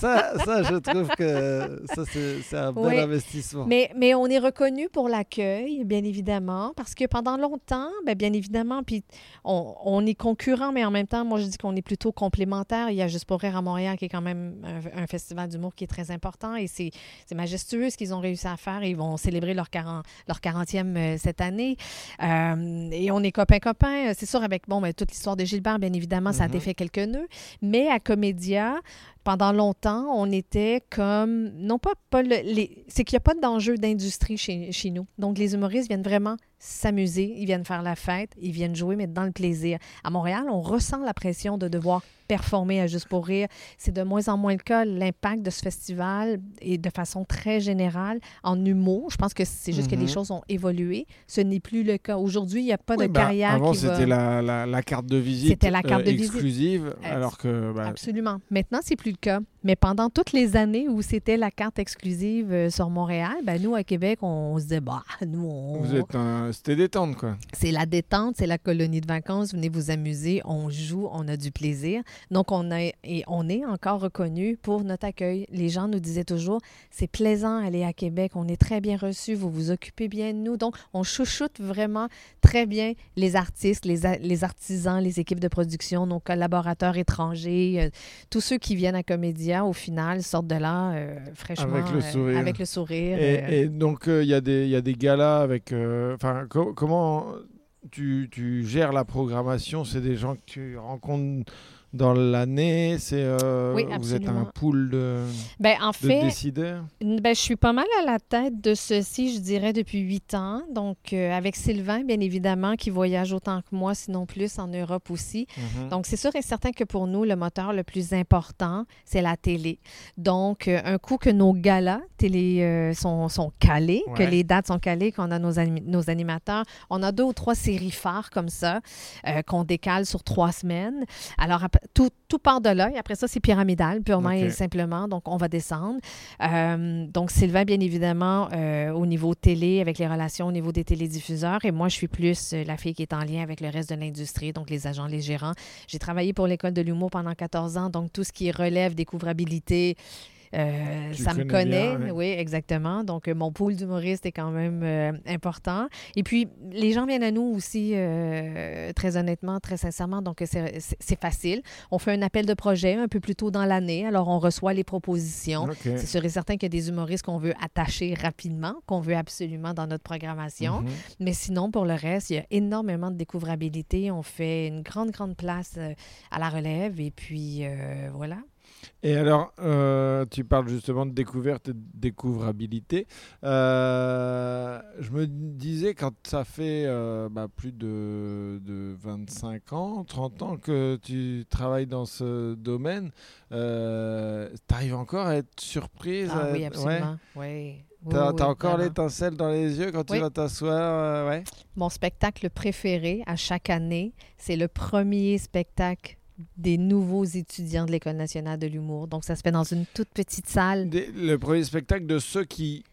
Ça, ça, je trouve que ça, c'est un Oui. investissement. Mais, mais on est reconnu pour l'accueil, bien évidemment, parce que pendant longtemps, ben, bien évidemment, puis on, on est concurrent, mais en même temps, moi, je dis qu'on est plutôt complémentaires. Il y a Juste pour rire à Montréal, qui est quand même un, un festival d'humour qui est très important, et c'est majestueux ce qu'ils ont réussi à faire. Ils vont célébrer leur, 40, leur 40e euh, cette année. Euh, et on est copains-copains. C'est sûr, avec bon, ben, toute l'histoire de Gilbert, bien évidemment, ça a Mhm. défait quelques nœuds. Mais à Comédia, pendant longtemps, on était comme, non pas, pas le- les, c'est qu'il n'y a pas d'enjeu d'industrie chez, chez nous. Donc, les humoristes viennent vraiment s'amuser, ils viennent faire la fête, ils viennent jouer, mais dans le plaisir. À Montréal, on ressent la pression de devoir performer à Juste pour rire. C'est de moins en moins le cas. L'impact de ce festival est de façon très générale en humour. Je pense que c'est juste que les Mhm. choses ont évolué. Ce n'est plus le cas. Aujourd'hui, il n'y a pas Oui, de bah, carrière Avant, va... c'était la, la, la carte de visite, C'était la carte euh, de exclusive, Euh, alors que bah, Absolument. Maintenant, c'est plus le cas. Mais pendant toutes les années où c'était la carte exclusive euh, sur Montréal, ben nous, à Québec, on, se disait, bah, nous, on... vous êtes un... c'était détente, quoi. c'est la détente, c'est la colonie de vacances. Venez vous amuser, on joue, on a du plaisir. Donc, on, a, et on est encore reconnu pour notre accueil. Les gens nous disaient toujours, c'est plaisant aller à Québec, on est très bien reçus, vous vous occupez bien de nous. Donc, on chouchoute vraiment très bien les artistes, les, les artisans, les équipes de production, nos collaborateurs étrangers, euh, tous ceux qui viennent à Comédia, au final, sortent de là euh, fraîchement. Avec le euh, sourire. avec le sourire. Et, euh, et donc, il y, a des- y a des galas avec. euh, Co- comment tu, tu gères la programmation? C'est des gens que tu rencontres dans l'année C'est euh, Oui, Vous êtes un pool de, ben, en de fait, décideurs? Ben, je suis pas mal à la tête de ceci, je dirais, depuis huit ans. Donc, euh, avec Sylvain, bien évidemment, qui voyage autant que moi, sinon plus, en Europe aussi. Mhm. Donc, c'est sûr et certain que pour nous, le moteur le plus important, c'est la télé. Donc, euh, un coup que nos galas télé euh, sont, sont calés, que les dates sont calées, qu'on a nos, anim- nos animateurs, on a deux ou trois séries phares comme ça, qu'on décale sur trois semaines. Alors, tout, tout part de là. Et après ça, c'est pyramidal, purement et simplement. Donc, on va descendre. Euh, donc, Sylvain, bien évidemment, euh, au niveau télé, avec les relations au niveau des télédiffuseurs. Et moi, je suis plus euh, la fille qui est en lien avec le reste de l'industrie, donc les agents, les gérants. J'ai travaillé pour l'École de l'humour pendant 14 ans, donc tout ce qui relève découvrabilité, euh, ça me connaît. bien. Oui, exactement. Donc, euh, mon pool d'humoristes est quand même euh, important. Et puis, les gens viennent à nous aussi, euh, très honnêtement, très sincèrement. Donc, c'est facile. On fait un appel de projet un peu plus tôt dans l'année. Alors, on reçoit les propositions. Ok. C'est sûr et certain qu'il y a des humoristes qu'on veut attacher rapidement, qu'on veut absolument dans notre programmation. Mhm. Mais sinon, pour le reste, il y a énormément de découvrabilité. On fait une grande, grande place à la relève. Et puis, voilà. Et alors, euh, tu parles justement de découverte et de découvrabilité. Euh, je me disais, quand ça fait euh, bah, plus de, de 25 ans, 30 ans que tu travailles dans ce domaine, tu arrives encore à être surprise Ah à oui, absolument. Oui. Oui, T'as oui, encore l'étincelle dans les yeux quand tu vas t'asseoir euh, ouais. Mon spectacle préféré à chaque année, c'est le premier spectacle des nouveaux étudiants de l'École nationale de l'humour. Donc, ça se fait dans une toute petite salle Des- le premier spectacle de ceux qui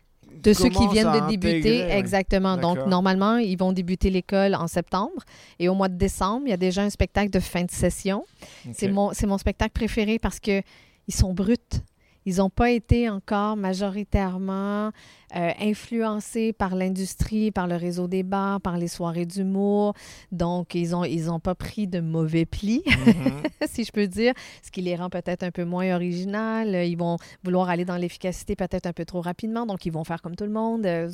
de ceux qui viennent de débuter. intégrer. Exactement. Donc, normalement, ils vont débuter l'école en septembre. Et au mois de décembre, il y a déjà un spectacle de fin de session. C'est mon, c'est mon spectacle préféré parce que ils sont bruts. Ils n'ont pas été encore majoritairement euh, influencés par l'industrie, par le réseau des bars, par les soirées d'humour. Donc, ils n'ont ils ont pas pris de mauvais plis, Mhm. si je peux dire, ce qui les rend peut-être un peu moins original. Ils vont vouloir aller dans l'efficacité peut-être un peu trop rapidement, donc ils vont faire comme tout le monde. euh.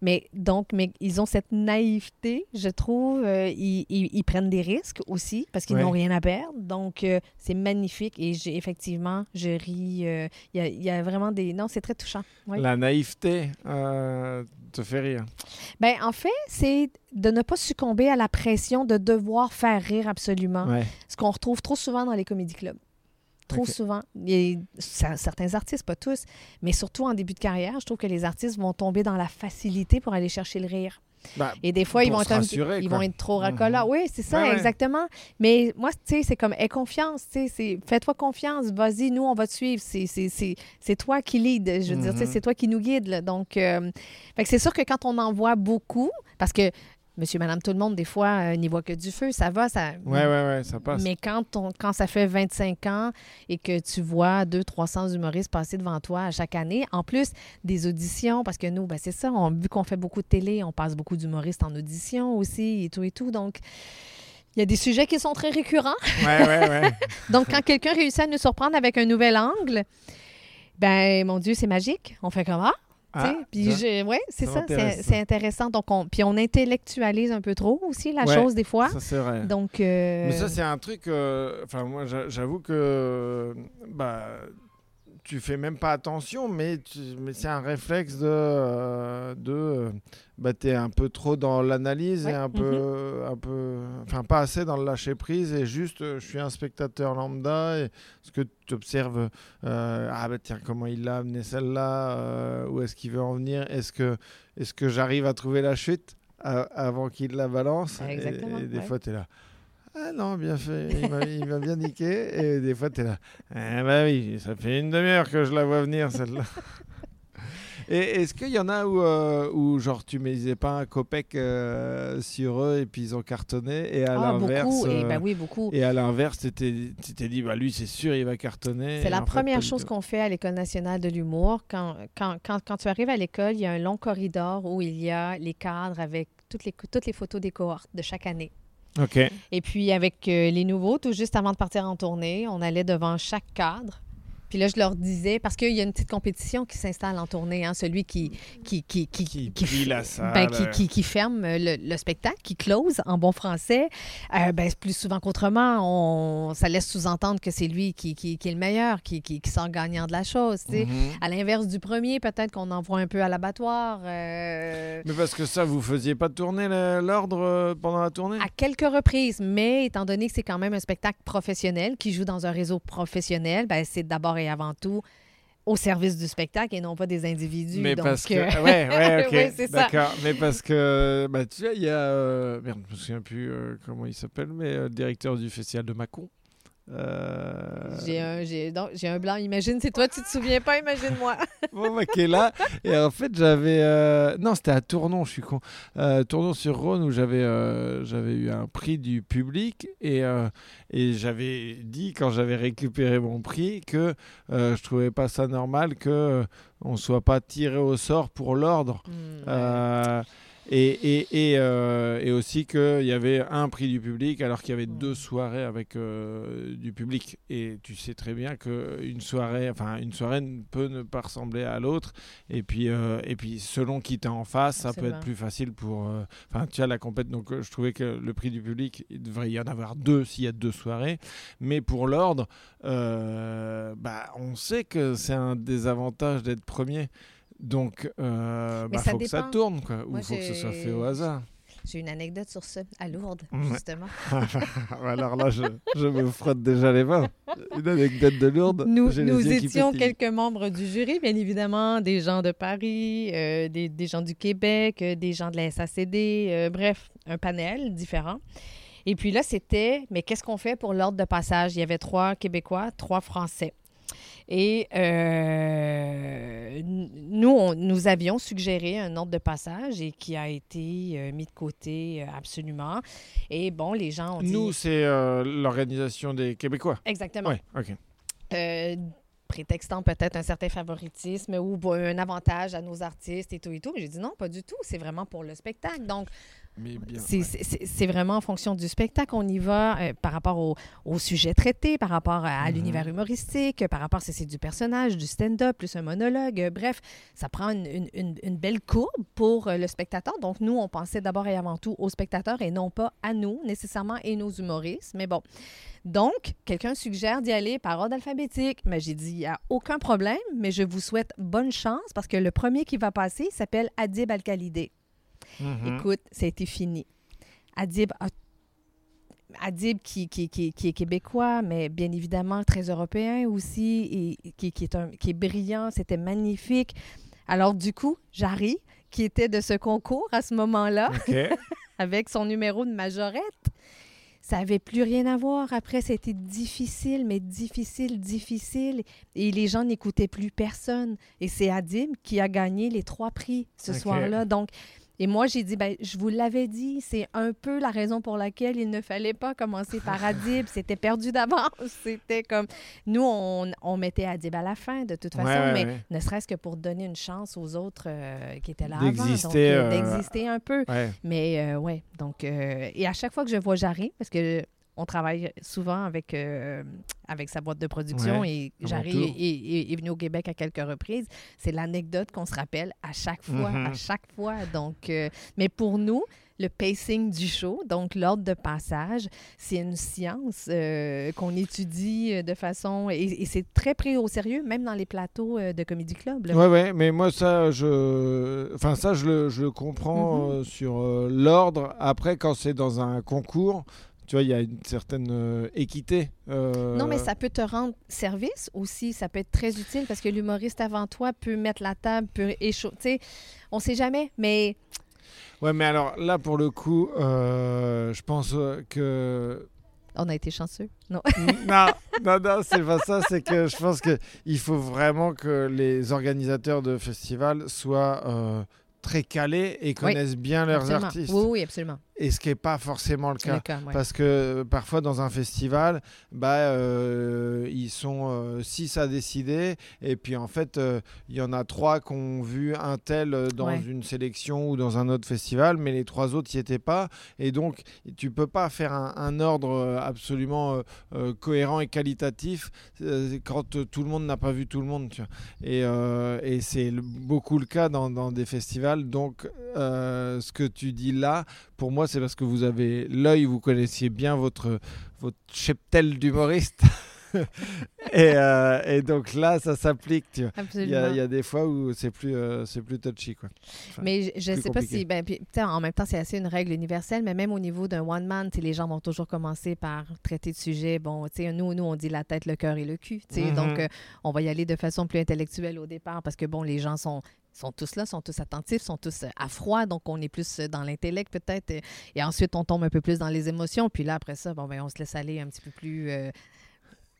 Mais donc, mais ils ont cette naïveté, je trouve. euh, ils, ils- ils prennent des risques aussi parce qu'ils n'ont rien à perdre. Donc, euh, c'est magnifique et effectivement, je ris. euh, Il y, a, il y a vraiment des... Non, c'est très touchant. Oui. La naïveté euh, te fait rire. Ben, en fait, c'est de ne pas succomber à la pression de devoir faire rire absolument. Ouais. Ce qu'on retrouve trop souvent dans les comédie clubs. Trop souvent. Certains artistes, pas tous, mais surtout en début de carrière, je trouve que les artistes vont tomber dans la facilité pour aller chercher le rire. Bah, Et des fois, ils vont, être un ils vont être trop Mhm. racolants. Oui, c'est ça, exactement. Mais moi, tu sais, c'est comme, aie confiance, tu sais, c'est- fais-toi confiance, vas-y, nous, on va te suivre. C'est- toi qui lead, je veux dire, tu sais, Mhm. c'est toi qui nous guide. là. Donc, euh, c'est sûr que quand on en voit beaucoup, parce que monsieur, madame, tout le monde, des fois, euh, n'y voit que du feu, ça va, ça... ouais, ouais, ouais, ça passe. Mais quand, on, quand ça fait 25 ans et que tu vois 200-300 humoristes passer devant toi à chaque année, en plus des auditions, parce que nous, ben, c'est ça, on, vu qu'on fait beaucoup de télé, on passe beaucoup d'humoristes en audition aussi et tout et tout. Donc, il y a des sujets qui sont très récurrents. Ouais, ouais, ouais. Donc, quand quelqu'un réussit à nous surprendre avec un nouvel angle, ben mon Dieu, c'est magique. On fait comment? Ah, puis ça, je- ouais, c'est ça c'est intéressant. Donc, on, puis on intellectualise un peu trop aussi la Ouais, chose des fois. ça, c'est vrai. Donc, euh, Mais ça, c'est un truc. euh, Enfin, moi, j'a- j'avoue que. Bah. Tu fais même pas attention, mais, tu- mais c'est un réflexe de. euh, de euh, bah, t'es un peu trop dans l'analyse Ouais, et un peu, un peu. Enfin, pas assez dans le lâcher prise et juste, euh, je suis un spectateur lambda et ce que tu observes. euh, ah, bah tiens, comment il l'a amené celle-là euh, Où est-ce qu'il veut en venir Est-ce que, j'arrive à trouver la chute a- avant qu'il la balance Et- des ouais. fois, tu es là. Ah non, bien fait, il m'a- il m'a bien niqué. Et des fois, tu es là. Ah bah oui, ça fait une demi-heure que je la vois venir, celle-là. Et est-ce qu'il y en a où, euh, où genre, tu misais pas un copec euh, sur eux et puis ils ont cartonné Et à ah, l'inverse. beaucoup. Et ben oui, beaucoup. et à l'inverse, tu t'es dit, bah, lui, c'est sûr, il va cartonner. C'est la fait, première chose qu'on fait à l'École nationale de l'humour. Quand, quand, quand, quand tu arrives à l'école, il y a un long corridor où il y a les cadres avec toutes les, toutes les photos des cohortes de chaque année. Et puis avec euh, les nouveaux, tout juste avant de partir en tournée, on allait devant chaque cadre. Puis là, je leur disais, parce qu'il y a une petite compétition qui s'installe en tournée, hein, celui qui, qui, qui, qui, Qui qui plie f- la salle. ben, qui, qui, qui ferme le, le spectacle, qui close en bon français, euh, ben, plus souvent qu'autrement, on, ça laisse sous-entendre que c'est lui qui, est le meilleur, qui, sort gagnant de la chose. sais. Mhm. À l'inverse du premier, peut-être qu'on envoie un peu à l'abattoir. euh, Mais parce que ça, vous faisiez pas tourner l'ordre euh, pendant la tournée? À quelques reprises, mais étant donné que c'est quand même un spectacle professionnel qui joue dans un réseau professionnel, ben, c'est d'abord et avant tout au service du spectacle et non pas des individus. Mais Donc, parce que. euh, Ouais, ouais. D'accord. Mais parce que. Bah, tu vois, il y a. euh, Merde, je me souviens plus euh, comment il s'appelle, mais euh, le directeur du festival de Mâcon. Euh... J'ai un, j'ai, donc, j'ai un blanc. Imagine, c'est toi, tu te souviens pas, imagine-moi. Bon, qui est là. Et en fait, j'avais. euh, Non, c'était à Tournon, je suis con. Euh, Tournon sur Rhône, où j'avais euh, j'avais eu un prix du public. Et, et j'avais dit, quand j'avais récupéré mon prix, que je trouvais pas ça normal que on soit pas tiré au sort pour l'ordre. Hmm, et, et, et, euh, et aussi qu'il y avait un prix du public alors qu'il y avait deux soirées avec euh, du public. Et tu sais très bien qu'une soirée, enfin, une soirée peut ne pas ressembler à l'autre. Et puis, euh, et puis selon qui t'es en face, ça peut être plus facile pour. euh, Enfin, tu as la compète. Donc, je trouvais que le prix du public, il devrait y en avoir deux s'il y a deux soirées. Mais pour l'ordre, bah, on sait que c'est un des avantages d'être premier. Donc, euh, bah, ça faut que ça tourne, quoi. Ou faut que ce soit fait au hasard. J'ai une anecdote sur ça, à Lourdes, justement. Alors là, je, je me frotte déjà les mains. Une anecdote de Lourdes. Nous, nous étions quelques membres du jury, bien évidemment, des gens de Paris, euh, des, des gens du Québec, euh, des gens de la SACD, euh, bref, un panel différent. Et puis là, c'était, mais qu'est-ce qu'on fait pour l'ordre de passage? Il y avait trois Québécois, trois Français. Et euh, nous, on- nous avions suggéré un ordre de passage et qui a été euh, mis de côté euh, absolument. Et bon, les gens ont dit... Nous, c'est l'organisation des Québécois. Exactement. Ouais, ok. Prétextant peut-être un certain favoritisme ou un avantage à nos artistes et tout et tout. Mais j'ai dit non, pas du tout. C'est vraiment pour le spectacle. Donc, Mais bien. c'est vraiment en fonction du spectacle. On y va euh, par rapport au, au sujet traité, par rapport à, à Mhm. l'univers humoristique, par rapport si c'est du personnage, du stand-up, plus un monologue. Euh, bref, ça prend une, une- une- une belle courbe pour euh, le spectateur. Donc, nous, on pensait d'abord et avant tout aux spectateurs et non pas à nous nécessairement et nos humoristes. Mais bon. Donc, quelqu'un suggère d'y aller par ordre alphabétique. Mais j'ai dit, il n'y a aucun problème, mais je vous souhaite bonne chance parce que le premier qui va passer s'appelle Adib Al-Khalidé. Mhm. Écoute, ça a été fini. Adib, a- Adib qui, qui, qui, qui est québécois, mais bien évidemment très européen aussi, et qui, qui est, un, qui est brillant, c'était magnifique. Alors du coup, Jarry, qui était de ce concours à ce moment-là, avec son numéro de majorette, ça n'avait plus rien à voir. Après, c'était difficile, mais difficile, difficile. Et les gens n'écoutaient plus personne. Et c'est Adib qui a gagné les trois prix ce soir-là. Donc, et moi, j'ai dit, ben, je vous l'avais dit, c'est un peu la raison pour laquelle il ne fallait pas commencer par Adib. C'était perdu d'avance. C'était comme. Nous, on, on mettait Adib à la fin, de toute façon, ouais, mais ouais. ne serait-ce que pour donner une chance aux autres euh, qui étaient là avant. D'exister, euh, euh, D'exister un peu. Ouais. Mais euh, ouais, donc euh, et à chaque fois que je vois Jarry, parce que on travaille souvent avec euh, avec sa boîte de production Ouais, et tour. est, venu au Québec à quelques reprises. C'est l'anecdote qu'on se rappelle à chaque fois, Mhm. à chaque fois. Donc, euh, mais pour nous. Le pacing du show, donc l'ordre de passage, c'est une science euh, qu'on étudie de façon. Et, et c'est très pris au sérieux, même dans les plateaux de Comedy Club. là. Ouais, mais moi, ça, je, enfin, ça, je le, je comprends Mhm. sur l'ordre. Après, quand c'est dans un concours, tu vois, il y a une certaine euh, équité. euh, Non, mais ça peut te rendre service aussi. Ça peut être très utile parce que l'humoriste avant toi peut mettre la table, peut échauffer. On sait jamais, mais Ouais, mais alors là, pour le coup, euh, je pense que. on a été chanceux. Non. non, non, non, c'est pas ça. C'est que je pense qu'il faut vraiment que les organisateurs de festivals soient très calés et connaissent bien leurs Absolument. artistes. Oui, oui, absolument. Et ce qui n'est pas forcément le cas. le cas, ouais. Parce que euh, parfois dans un festival, bah, euh, ils sont 6 à décider et puis en fait euh, il y en a trois qui ont vu un tel euh, dans Ouais. une sélection ou dans un autre festival, mais les trois autres n'y étaient pas. Et donc tu peux pas faire un, un ordre euh, absolument euh, euh, cohérent et qualitatif euh, quand euh, tout le monde n'a pas vu tout le monde. Tu vois. Et, euh, et c'est beaucoup le cas dans, dans des festivals. Donc euh, ce que tu dis là, pour moi, c'est parce que vous avez l'œil, vous connaissiez bien votre, votre cheptel d'humoriste. et, euh, et donc là, ça s'applique. Il y, a, il y a des fois où c'est plus, euh, c'est plus touchy. Quoi. Enfin, Mais je ne sais pas si. Ben, puis, en même temps, c'est assez une règle universelle, mais même au niveau d'un one-man, les gens vont toujours commencer par traiter de sujets. Bon, nous, nous, on dit la tête, le cœur et le cul. sais. Mhm. Donc, euh, on va y aller de façon plus intellectuelle au départ parce que, bon, les gens sont sont tous là, sont tous attentifs, sont tous à froid, donc on est plus dans l'intellect peut-être. Et, et ensuite, on tombe un peu plus dans les émotions. Puis là, après ça, bon, ben, on se laisse aller un petit peu plus euh,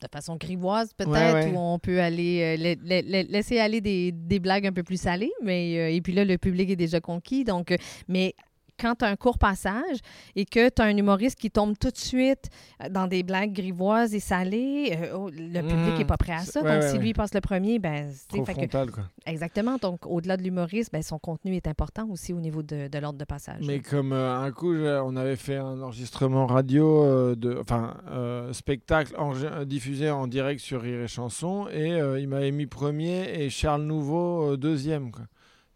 de façon grivoise peut-être, Ouais, ouais. où on peut aller euh, la- la- la- laisser aller des, des blagues un peu plus salées. Mais, euh, et puis là, le public est déjà conquis. Donc, euh, mais quand tu as un court passage et que tu as un humoriste qui tombe tout de suite euh, dans des blagues grivoises et salées, euh, oh, le public Mhm. n'est pas prêt à ça. Ouais, donc, ouais, si lui passe le premier, ben, trop fait que- frontal. Quoi. exactement. Donc, au-delà de l'humoriste, ben, son contenu est important aussi au niveau de, de l'ordre de passage. Mais comme euh, un coup, on avait fait un enregistrement radio, euh, de, enfin, spectacle diffusé en direct sur Rire et Chanson, et il m'avait mis premier et Charles Nouveau deuxième. Quoi.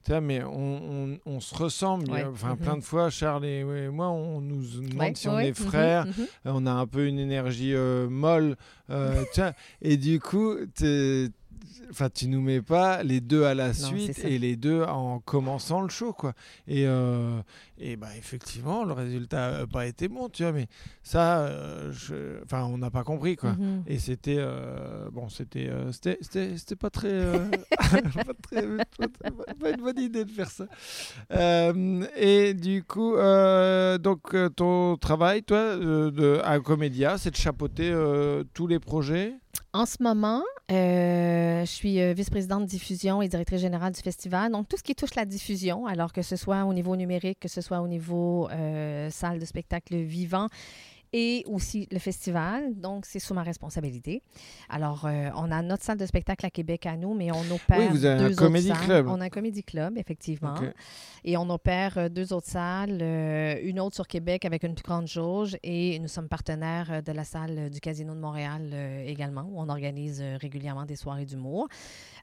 Tu vois, mais on, on- on se ressemble. Ouais. Enfin, Mhm. plein de fois, Charles et, et moi, on nous demande Ouais, si on ouais, est mhm, frères. mhm. Euh, on a un peu une énergie euh, molle. euh, tu et du coup, t'es- enfin, tu nous mets pas les deux à la suite et les deux en commençant le show. Quoi. Et, euh, et bah, effectivement, le résultat n'a pas été bon, tu vois, mais ça, euh, je- enfin, on n'a pas compris. Quoi. Mhm. Et c'était euh, bon, c'était c'était pas très, pas, très pas- pas une bonne idée de faire ça. Et du coup, donc ton travail, toi, de, à Comédia, c'est de chapeauter tous les projets? En ce moment, euh, je suis euh, vice-présidente de diffusion et directrice générale du festival. Donc, tout ce qui touche la diffusion, alors que ce soit au niveau numérique, que ce soit au niveau euh, salle de spectacle vivant. Et aussi le festival. Donc, c'est sous ma responsabilité. Alors, euh, on a notre salle de spectacle à Québec à nous, mais on opère Oui, vous avez un deux comedy autres salles. club. On a un comédie club, effectivement. Et on opère euh, deux autres salles, euh, une autre sur Québec avec une plus grande jauge et nous sommes partenaires de la salle du Casino de Montréal euh, également, où on organise régulièrement des soirées d'humour.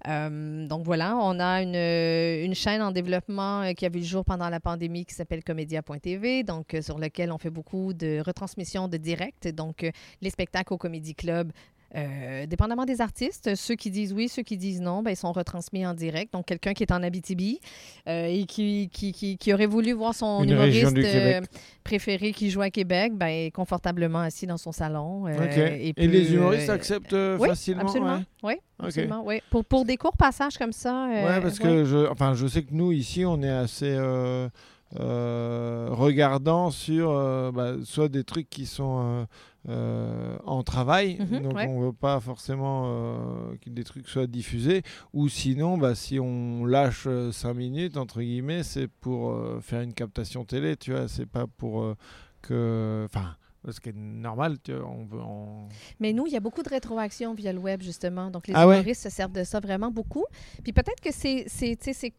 Donc voilà, on a une, une chaîne en développement qui a vu le jour pendant la pandémie qui s'appelle comédia.tv, donc sur lequel on fait beaucoup de retransmissions de direct, donc euh, les spectacles au Comédie Club. euh, dépendamment des artistes, ceux qui disent oui, ceux qui disent non, ben, ils sont retransmis en direct. Donc, quelqu'un qui est en Abitibi euh, et qui, qui, qui, qui aurait voulu voir son Une humoriste euh, préféré qui joue à Québec, ben, est confortablement assis dans son salon. euh. Et, les humoristes euh, acceptent euh, oui, facilement Absolument. ouais. Oui, Ok. absolument. oui. Pour, pour des courts passages comme ça. euh, Ouais, parce ouais. que je, enfin, je sais que nous, ici, on est assez regardant sur euh, bah, soit des trucs qui sont euh, euh, en travail, Mhm, donc ouais. on veut pas forcément euh, que des trucs soient diffusés, ou sinon, bah, si on lâche 5 minutes, entre guillemets, c'est pour euh, faire une captation télé, tu vois, c'est pas pour euh, que... Enfin, ce qui est normal, tu vois, on veut... on- Mais nous, il y a beaucoup de rétroaction via le web, justement. Donc, les Ah ouais? humoristes se servent de ça vraiment beaucoup. Puis peut-être que c'est,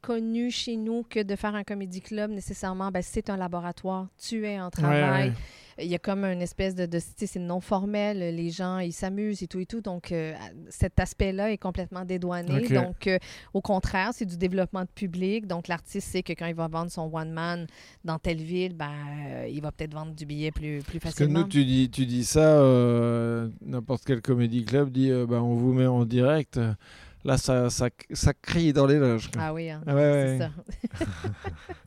connu chez nous que de faire un comédie club, nécessairement, ben, c'est un laboratoire. Tu es en travail. Ouais, ouais. Il y a comme une espèce de... de c'est non formel. Les gens, ils s'amusent et tout et tout. Donc, euh, cet aspect-là est complètement dédouané. Donc, euh, au contraire, c'est du développement de public. Donc, l'artiste sait que quand il va vendre son one-man dans telle ville, ben, euh, il va peut-être vendre du billet plus, plus Parce que facilement. nous, tu dis, tu dis ça, n'importe quel comédie club dit bah, on vous met en direct. Là, ça, ça, ça crie dans les loges. Ah oui, hein, Ah ouais, c'est ouais. ça.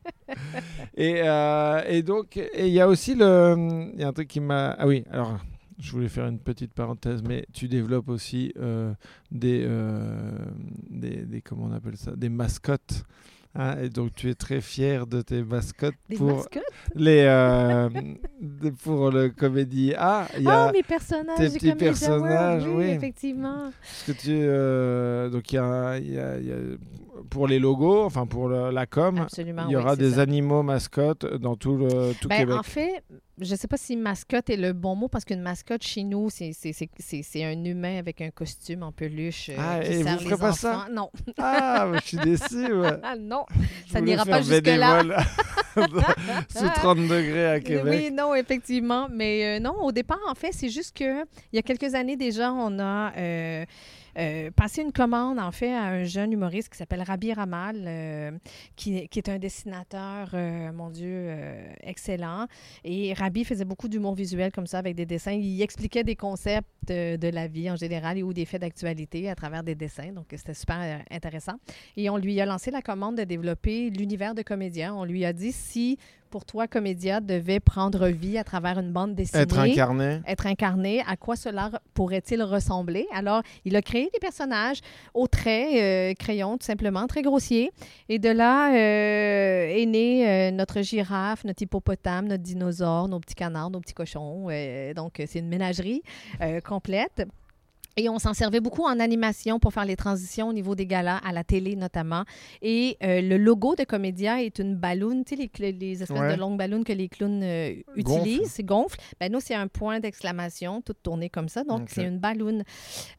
Et, euh, et donc, il y a aussi le. Il y a un truc qui m'a. Ah oui, alors, je voulais faire une petite parenthèse, mais tu développes aussi euh, des, euh, des, des. Comment on appelle ça Des mascottes. hein, et donc, tu es très fier de tes mascottes Des pour, mascottes? les, euh, pour le comédie. Ah, il y a. Ah, mes personnages. tes petits personnages, oui, oui. effectivement. Parce que tu, euh, donc il y a, il y a- il y a- pour les logos, enfin pour le- la com, Absolument. il y aura des ça. animaux mascottes dans tout le tout Ben, Québec. en fait, je ne sais pas si mascotte est le bon mot parce qu'une mascotte chez nous, c'est- un humain avec un costume en peluche. euh, Ah, qui et vous sert ferez pas ça? Non. Ah, je suis déçu. ouais. Ah, non. Je Ça n'ira pas jusque-là. Sous 30 degrés à Québec. Oui, non, effectivement. Mais euh, non, au départ, en fait, c'est juste que il y a quelques années déjà, on a euh, euh, passé une commande, en fait, à un jeune humoriste qui s'appelle Rabi Ramal, euh, qui, qui est un dessinateur, euh, mon Dieu, excellent. Et Rabi faisait beaucoup d'humour visuel comme ça, avec des dessins. Il expliquait des concepts de, la vie en général et ou des faits d'actualité à travers des dessins. Donc, c'était super intéressant. Et on lui a lancé la commande de développer l'univers de comédien. On lui a dit si pour toi, Comédia devait prendre vie à travers une bande dessinée? Être incarné. Être incarné, à quoi cela pourrait-il ressembler? Alors, il a créé des personnages au trait, euh, crayon, tout simplement, très grossier. Et de là euh, est né euh, notre girafe, notre hippopotame, notre dinosaure, nos petits canards, nos petits cochons. Euh, donc, c'est une ménagerie complète. Et on s'en servait beaucoup en animation pour faire les transitions au niveau des galas, à la télé notamment. Et euh, le logo de Comédia est une balloune, tu sais, les, espèces Ouais. de longues ballons que les clowns euh, utilisent, c'est gonfle. Ben, nous, c'est un point d'exclamation, tout tourné comme ça. Donc, c'est une balloune.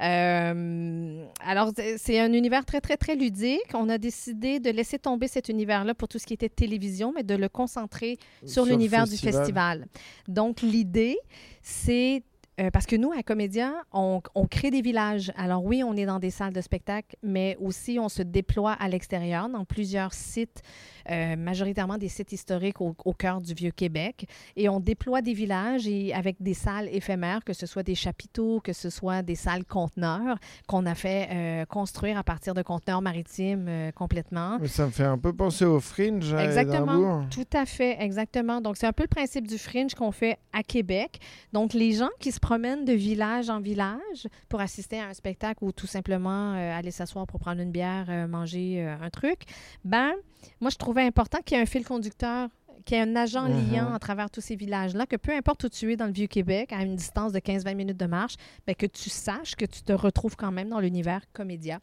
Euh, alors, c'est- un univers très, très, très ludique. On a décidé de laisser tomber cet univers-là pour tout ce qui était télévision, mais de le concentrer sur, l'univers du festival. Donc, l'idée, c'est euh, parce que nous, à Comédia, on, on crée des villages. Alors oui, on est dans des salles de spectacle, mais aussi on se déploie à l'extérieur dans plusieurs sites, euh, majoritairement des sites historiques au, au cœur du Vieux-Québec. Et on déploie des villages et avec des salles éphémères, que ce soit des chapiteaux, que ce soit des salles conteneurs qu'on a fait euh, construire à partir de conteneurs maritimes euh, complètement. Ça me fait un peu penser au Fringe à Exactement. Tout à fait, exactement. Donc, c'est un peu le principe du fringe qu'on fait à Québec. Donc, les gens qui se promènent de village en village pour assister à un spectacle ou tout simplement euh, aller s'asseoir pour prendre une bière, manger un truc, ben, moi, je trouvais important qu'il y ait un fil conducteur qu'il y ait un agent Mhm. liant à travers tous ces villages-là, que peu importe où tu es dans le Vieux-Québec, à une distance de 15-20 minutes de marche, ben, que tu saches que tu te retrouves quand même dans l'univers comédia.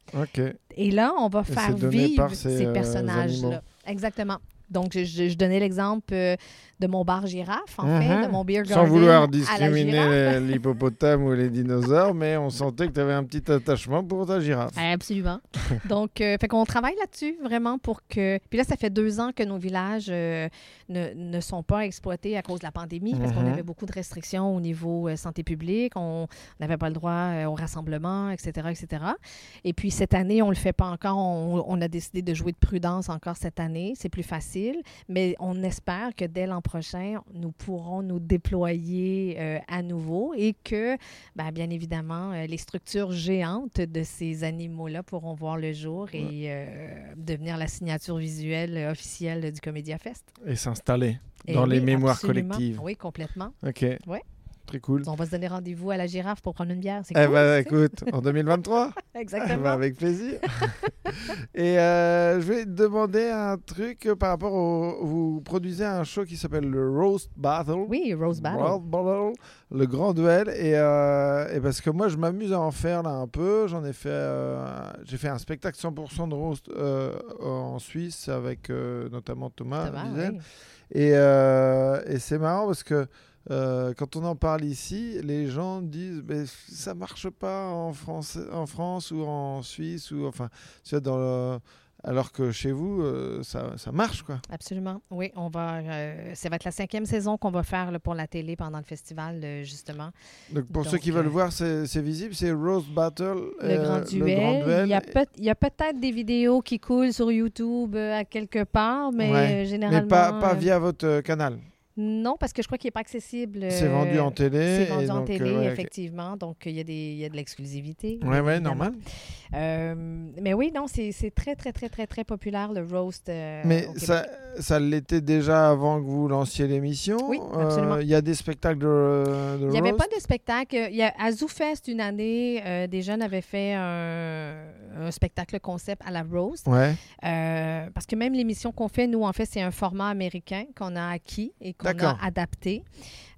Et là, on va Et faire vivre ces, ces, euh, personnages-là. Exactement. Donc, je donnais l'exemple euh, de mon bar girafe, en fait, Mhm. de mon beer garden. Sans vouloir discriminer l'hippopotame ou les dinosaures, mais on sentait que tu avais un petit attachement pour ta girafe. Absolument. Donc, euh, fait qu'on travaille là-dessus vraiment pour que. Puis là, ça fait deux ans que nos villages euh, ne, ne sont pas exploités à cause de la pandémie parce qu'on Mhm. avait beaucoup de restrictions au niveau euh, santé publique. On n'avait pas le droit euh, au rassemblement, etc., etc. Et puis cette année, on le fait pas encore. On, on a décidé de jouer de prudence encore cette année. C'est plus facile, mais on espère que dès l'an prochain, nous pourrons nous déployer euh, à nouveau et que ben, bien évidemment, euh, les structures géantes de ces animaux-là pourront voir le jour et euh, devenir la signature visuelle officielle du Comédia Fest. Et s'installer Et dans les oui, mémoires absolument. collectives. Oui, complètement. Ok. Ouais. Très cool. On va se donner rendez-vous à la girafe pour prendre une bière. C'est Eh cool. ben, sais. écoute, en 2023 Exactement. Bah, Avec plaisir. Et euh, je vais te demander un truc par rapport au. Vous produisez un show qui s'appelle le Roast Battle. Oui, Rose Battle. Roast Battle, le grand duel. Et, euh, et parce que moi, je m'amuse à en faire là un peu. J'en ai fait. euh, j'ai fait un spectacle 100% de roast en Suisse avec notamment Thomas, Thomas, oui. Et, et c'est marrant parce que euh, quand on en parle ici, les gens disent mais ça marche pas en France, en France ou en Suisse ou enfin dans le- alors que chez vous euh, ça, ça marche quoi. Absolument. Oui, on va. euh, ça va être la cinquième saison qu'on va faire là, pour la télé pendant le festival, euh, justement. Donc pour ceux qui veulent voir, c'est visible, c'est Rose Battle, Le, grand duel. Il y a, peut- il y a peut-être des vidéos qui coulent sur YouTube à quelque part, mais Ouais. euh, mais généralement. pas, pas via votre canal. Non, parce que je crois qu'il n'est pas accessible. C'est euh, vendu en télé. C'est vendu en donc, télé, euh, ouais, effectivement. Donc, il y, a des, il y a de l'exclusivité. Ouais, évidemment. normal. Euh, mais oui, non, c'est très, très, très, très, très populaire, le roast. euh, Mais ça, ça l'était déjà avant que vous lanciez l'émission? Oui, Euh, absolument. Il y a des spectacles de, de Il n'y avait pas de spectacle. Il y a, à ZooFest, une année, euh, des jeunes avaient fait un, un spectacle concept à la roast. Ouais. Euh, parce que même l'émission qu'on fait, nous, en fait, c'est un format américain qu'on a acquis et qu'on a D'accord. adapté.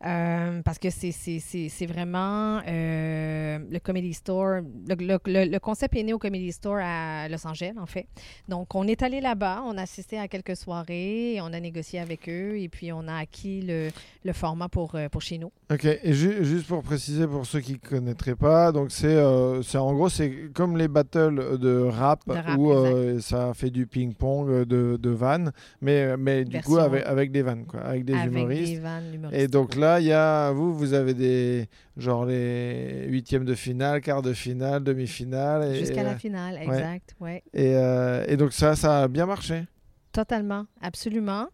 Euh, parce que c'est- vraiment euh, le Comedy Store. Le, le- le- le concept est né au Comedy Store à Los Angeles, en fait. Donc, on est allé là-bas, on a assisté à quelques soirées, on a négocié avec eux et puis on a acquis le, format pour, euh, pour chez nous. Ok, et ju- juste pour préciser pour ceux qui ne connaîtraient pas, donc c'est euh, en gros c'est comme les battles de rap, De rap, où ça fait du ping-pong de, de vannes, mais, mais du coup avec, avec des vannes, quoi, avec des avec humoristes. des vannes Et donc là, il y a vous, vous avez des genre les huitièmes de finale, quart de finale, demi-finale. Jusqu'à la finale, exact, ouais. Et, euh, et donc ça, ça a bien marché. Totalement, absolument.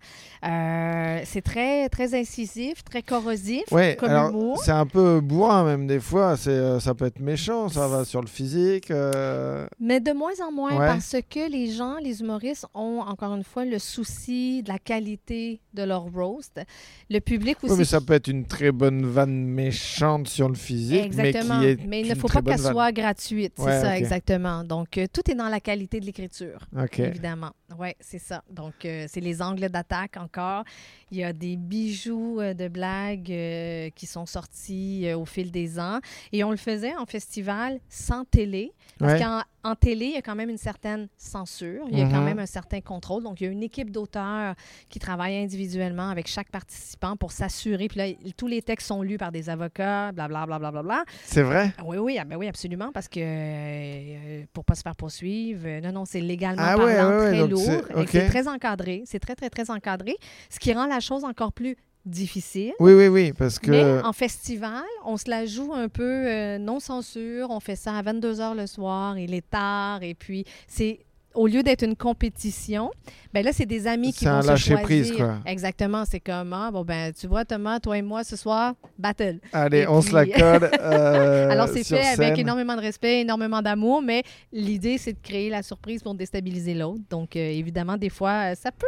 Euh, c'est très, très incisif, très corrosif Ouais, comme alors humour. c'est un peu bourrin même des fois. C'est, euh, ça peut être méchant, ça va sur le physique. euh, Mais de moins en moins Ouais. parce que les gens, les humoristes ont encore une fois le souci de la qualité de leur roast. Le public aussi. Oui, mais ça peut être une très bonne vanne méchante sur le physique, Exactement. mais qui est il ne faut pas qu'elle soit gratuite. C'est ça, exactement. Donc, euh, tout est dans la qualité de l'écriture. Évidemment. Oui, c'est ça. Donc, euh, c'est les angles d'attaque encore. Il y a des bijoux euh, de blagues euh, qui sont sortis euh, au fil des ans. Et on le faisait en festival sans télé. Parce Ouais. En télé, il y a quand même une certaine censure. Il y a quand Mhm. même un certain contrôle. Donc, il y a une équipe d'auteurs qui travaille individuellement avec chaque participant pour s'assurer. Puis là, tous les textes sont lus par des avocats, blablabla. Bla, bla, bla, bla. C'est vrai? Oui, oui, ah ben oui, absolument, parce que euh, pour pas se faire poursuivre, euh, non, non, c'est légalement Ah parlant ouais, ouais, très lourd. C'est très encadré, c'est très, très, très encadré, ce qui rend la chose encore plus difficile. Oui, oui, oui, parce que Mais en festival, on se la joue un peu euh, non censure. On fait ça à 22 h le soir, il est tard, et puis c'est au lieu d'être une compétition, ben là, c'est des amis qui vont se lâcher choisir. prise, quoi. Exactement, c'est comme, ah, bon, ben, tu vois, Thomas, toi et moi, ce soir, battle. allez, et on se la colle. euh, Alors, c'est fait avec énormément de respect, énormément d'amour, mais l'idée, c'est de créer la surprise pour déstabiliser l'autre. Donc, euh, évidemment, des fois, ça peut.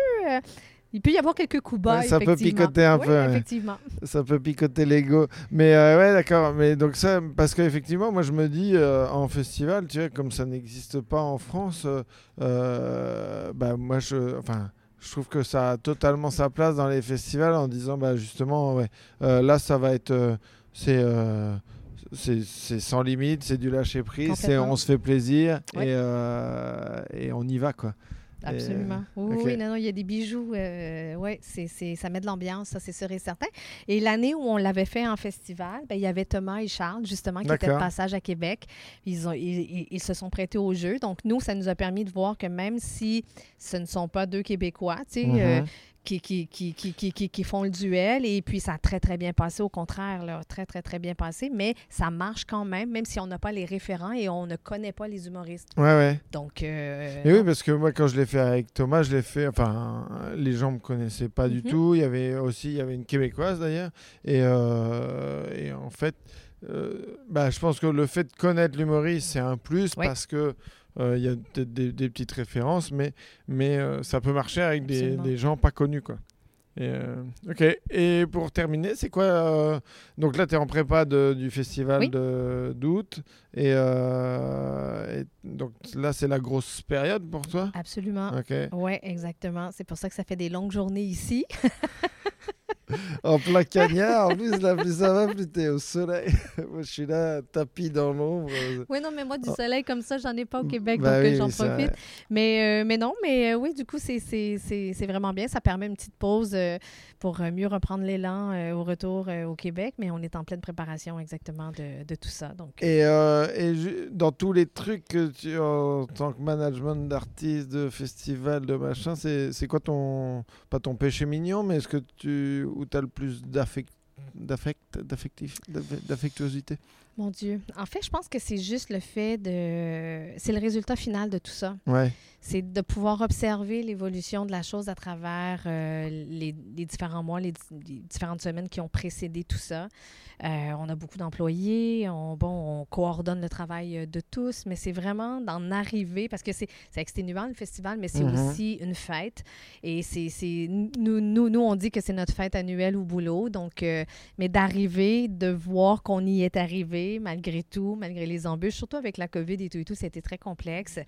Il peut y avoir quelques coups bas. Ouais, ça peut picoter un Oui, peu. Effectivement. Ça peut picoter l'ego. Mais euh, ouais, d'accord. Mais donc ça, parce qu'effectivement, moi je me dis, euh, en festival, tu vois, comme ça n'existe pas en France, euh, euh, bah moi je. Enfin. Je trouve que ça a totalement sa place dans les festivals en disant bah justement ouais, là ça va être c'est c'est sans limite, c'est du lâcher prise, on se fait plaisir Ouais. et, euh, et on y va quoi. Absolument. Oui, oui, non, non, il y a des bijoux. Euh, oui, c'est, ça met de l'ambiance, ça, c'est sûr et certain. Et l'année où on l'avait fait en festival, ben, il y avait Thomas et Charles, justement, qui étaient de passage à Québec. Ils, ont, ils, se sont prêtés au jeu. Donc, nous, ça nous a permis de voir que même si ce ne sont pas deux Québécois, tu sais, euh, mm-hmm qui, qui, qui, qui, font le duel. Et puis, ça a très, très bien passé. Au contraire, là, très, très, très bien passé. Mais ça marche quand même, même si on n'a pas les référents et on ne connaît pas les humoristes. Ouais, ouais. Donc. Euh, oui, parce que moi, quand je l'ai fait avec Thomas, je l'ai fait. Enfin, les gens ne me connaissaient pas du mhm. tout. Il y avait aussi il y avait une Québécoise d'ailleurs. Et, euh, et en fait. Euh, bah, je pense que le fait de connaître l'humoriste, c'est un plus parce que il y a peut-être des, petites références, mais, mais euh, ça peut marcher avec des, des, gens pas connus. Quoi. Et, euh, ok. Et pour terminer, c'est quoi Donc là, tu es en prépa de, du festival d'août. Et, et, donc là, c'est la grosse période pour toi? Absolument. Oui, exactement. C'est pour ça que ça fait des longues journées ici. en plein cagnard. En plus, la plus ça va, plus t'es au soleil. Moi, je suis là, tapis dans l'ombre. Oui, non, mais moi, du oh. soleil comme ça, j'en ai pas au Québec, bah donc euh, j'en profite. Mais, euh, mais non, mais euh, oui, du coup, c'est vraiment bien. Ça permet une petite pause pour mieux reprendre l'élan au retour au Québec. Mais on est en pleine préparation exactement de, tout ça. Donc, et, dans tous les trucs que tu en tant que management d'artiste, de festival, de machin, c'est quoi ton, pas ton péché mignon, mais est-ce que tu où tu as le plus d'affect, d'affectuosité? Mon Dieu. En fait, je pense que c'est juste le fait de. C'est le résultat final de tout ça. Ouais c'est de pouvoir observer l'évolution de la chose à travers euh, les, différents mois, les, différentes semaines qui ont précédé tout ça. Euh, on a beaucoup d'employés, on, bon, on coordonne le travail de tous, mais c'est vraiment d'en arriver, parce que c'est exténuant le festival, mais c'est mm-hmm. aussi une fête. Et c'est nous, nous, nous, on dit que c'est notre fête annuelle au boulot, donc, euh, mais d'arriver, de voir qu'on y est arrivé, malgré tout, malgré les embûches, surtout avec la COVID et tout et tout, c'était très complexe.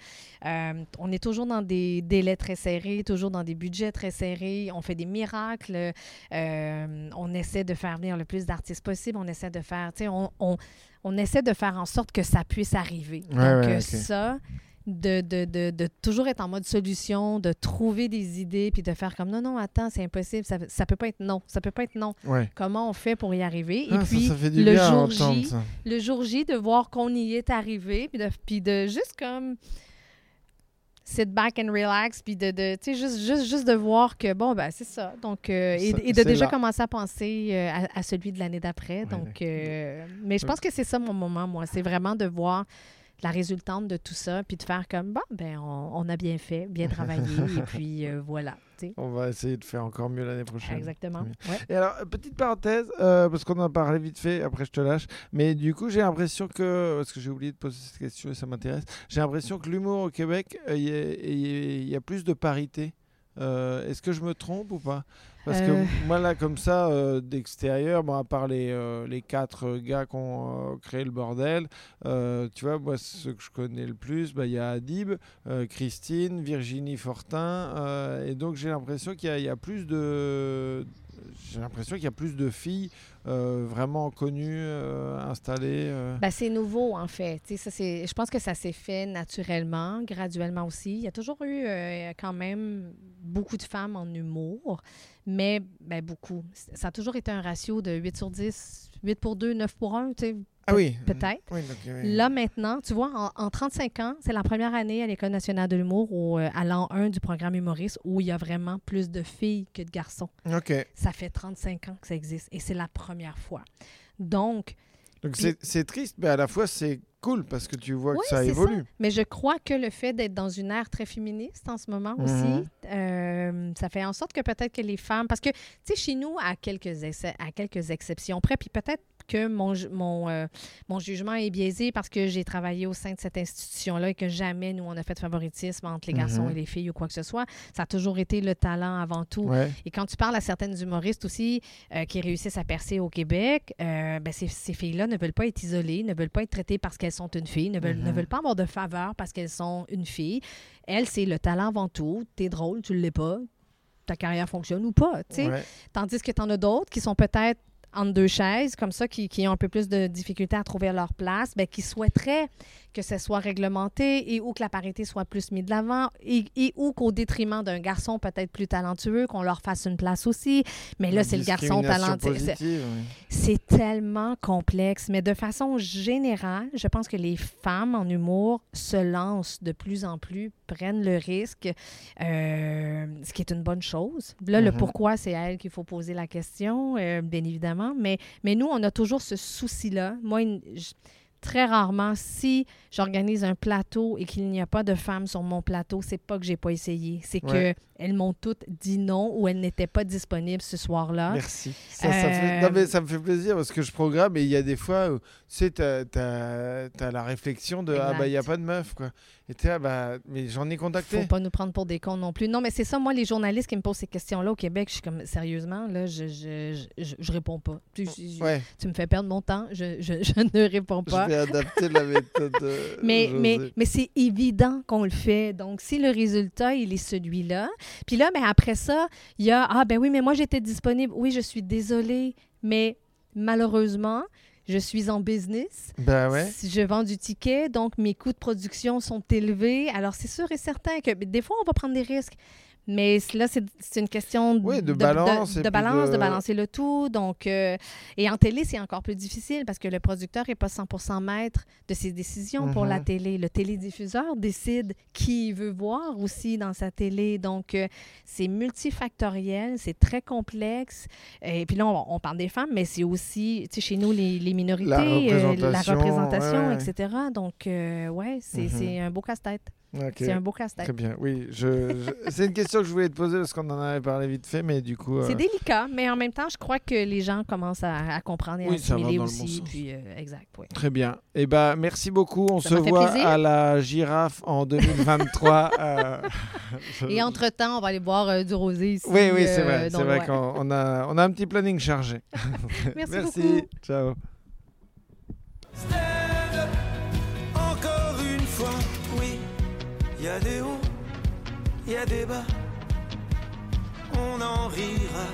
on est toujours dans des délais très serrés, toujours dans des budgets très serrés. On fait des miracles. Euh, on essaie de faire venir le plus d'artistes possible. On essaie de faire, tu sais, on, on, essaie de faire en sorte que ça puisse arriver. Donc, euh, ça, de, de, de, de, toujours être en mode solution, de trouver des idées, puis de faire comme non, non, attends, c'est impossible, ça, ça peut pas être non, ça peut pas être non. Comment on fait pour y arriver? Et ah, puis, le, jour J, le jour J, de voir qu'on y est arrivé, puis de, puis de juste comme sit back and relax, puis de, de juste, juste, juste de voir que, bon, ben, c'est ça. Donc, euh, et, de déjà commencer à penser euh, à, celui de l'année d'après. donc, euh, mais je pense que c'est ça mon moment, moi. C'est vraiment de voir la résultante de tout ça, puis de faire comme, bon, ben, on, a bien fait, bien travaillé, et puis euh, voilà. On va essayer de faire encore mieux l'année prochaine. Exactement. Et alors, petite parenthèse, euh, parce qu'on en a parlé vite fait, après je te lâche, mais du coup, j'ai l'impression que, parce que j'ai oublié de poser cette question et ça m'intéresse, j'ai l'impression que l'humour au Québec, euh, il y, a plus de parité. Est-ce que je me trompe ou pas? Parce que euh. moi, là, comme ça, euh, d'extérieur, bon, à part les, euh, les quatre gars qui ont créé le bordel, tu vois, moi, ceux que je connais le plus, bah, il y a Adib, Christine, Virginie Fortin, et donc j'ai l'impression qu'il y, a plus de j'ai l'impression qu'il y a plus de filles vraiment connues, installées. Ben, c'est nouveau, en fait. Ça, je pense que ça s'est fait naturellement, graduellement aussi. Il y a toujours eu quand même beaucoup de femmes en humour mais ben, beaucoup. Ça a toujours été un ratio de 8 sur 10, 8 pour 2, 9 pour 1, tu sais. Ah oui. Peut-être. Là, maintenant, tu vois, en, 35 ans, c'est la première année à l'École nationale de l'humour, ou euh, à l'an 1 du programme humoriste, où il y a vraiment plus de filles que de garçons. OK. Ça fait 35 ans que ça existe et c'est la première fois. Donc, donc c'est triste, mais à la fois c'est cool parce que tu vois que ça évolue. Mais je crois que le fait d'être dans une ère très féministe en ce moment aussi, mhm. euh, ça fait en sorte que peut-être que les femmes, parce que tu sais chez nous à quelques à quelques exceptions près, puis peut-être que mon, mon, euh, mon jugement est biaisé parce que j'ai travaillé au sein de cette institution-là et que jamais nous, on a fait de favoritisme entre les garçons mhm. et les filles ou quoi que ce soit. Ça a toujours été le talent avant tout. Et quand tu parles à certaines humoristes aussi euh, qui réussissent à percer au Québec, euh, ben ces, ces filles-là ne veulent pas être isolées, ne veulent pas être traitées parce qu'elles sont une fille, ne veulent, ne mhm. veulent pas avoir de faveur parce qu'elles sont une fille. Elles, c'est le talent avant tout. T'es drôle, tu ne l'es pas ta carrière fonctionne ou pas. Tandis que tu en as d'autres qui sont peut-être entre deux chaises, comme ça, qui, qui ont un peu plus de difficulté à trouver leur place, ben, qui souhaiteraient que ce soit réglementé et ou que la parité soit plus mise de l'avant et, et ou qu'au détriment d'un garçon peut-être plus talentueux, qu'on leur fasse une place aussi. Mais là, c'est le garçon talentueux. C'est- positive, oui. c'est tellement complexe, mais de façon générale, je pense que les femmes en humour se lancent de plus en plus, prennent le risque, euh, ce qui est une bonne chose. Là, le Mhm. pourquoi, c'est à elles qu'il faut poser la question, euh, bien évidemment. Mais, mais nous, on a toujours ce souci-là. Moi, une- je- très rarement, si j'organise un plateau et qu'il n'y a pas de femmes sur mon plateau, c'est pas que j'ai pas essayé. C'est Ouais. que elles m'ont toutes dit non ou elles n'étaient pas disponibles ce soir-là. Merci. Ça, ça fait... Euh, non, mais ça me fait plaisir parce que je programme et il y a des fois où tu sais, t'as as, la réflexion de Ah, bah, il n'y a pas de meuf, quoi. Et ah, bah, mais j'en ai contacté. faut pas nous prendre pour des cons non plus. Non, mais c'est ça, moi, les journalistes qui me posent ces questions-là au Québec, je suis comme, sérieusement, là, je, je, je, je- je réponds pas. Tu, je- Ouais, tu me fais perdre mon temps, je, je, je ne réponds je pas. vais adapter la méthode. de Mais, mais, José. mais c'est évident qu'on le fait. Donc, si le résultat, il est celui-là. Puis là, mais après ça, il y a Ah, ben oui, mais moi, j'étais disponible. Oui, je suis désolée, mais malheureusement, je suis en business. Bah ouais. Si je vends du ticket, donc mes coûts de production sont élevés. Alors, c'est sûr et certain que des fois, on va prendre des risques. Mais là, c'est une question Oui, de balance de, balance, de... de- balancer le tout. Donc, euh, et en télé, c'est encore plus difficile parce que le producteur n'est pas 100 maître de ses décisions pour la Mhm. télé. Le télédiffuseur décide qui il veut voir aussi dans sa télé. Donc, euh, c'est multifactoriel, c'est très complexe. Et puis là, on, on parle des femmes, mais c'est aussi, tu sais, chez nous, les, les minorités, euh, la représentation, représentation, ouais. etc. Donc, euh, ouais, c'est c'est un beau casse-tête. C'est un beau casse-tête. Très bien. Oui, je, je- c'est une question que je voulais te poser parce qu'on en avait parlé vite fait, mais du coup. euh, C'est délicat, mais en même temps, je crois que les gens commencent à, à comprendre et à Oui, ça va assimiler aussi. bon sens. puis, euh, exact, oui. Très bien. Eh ben, merci beaucoup. On Ça se voit plaisir. à la girafe en 2023. euh, Et entre-temps, on va aller boire euh, du rosé ici. Oui, oui, c'est vrai. C'est vrai qu'on on a, on a un petit planning chargé. Merci beaucoup. Ciao. Y a des hauts, il y a des bas. On en rira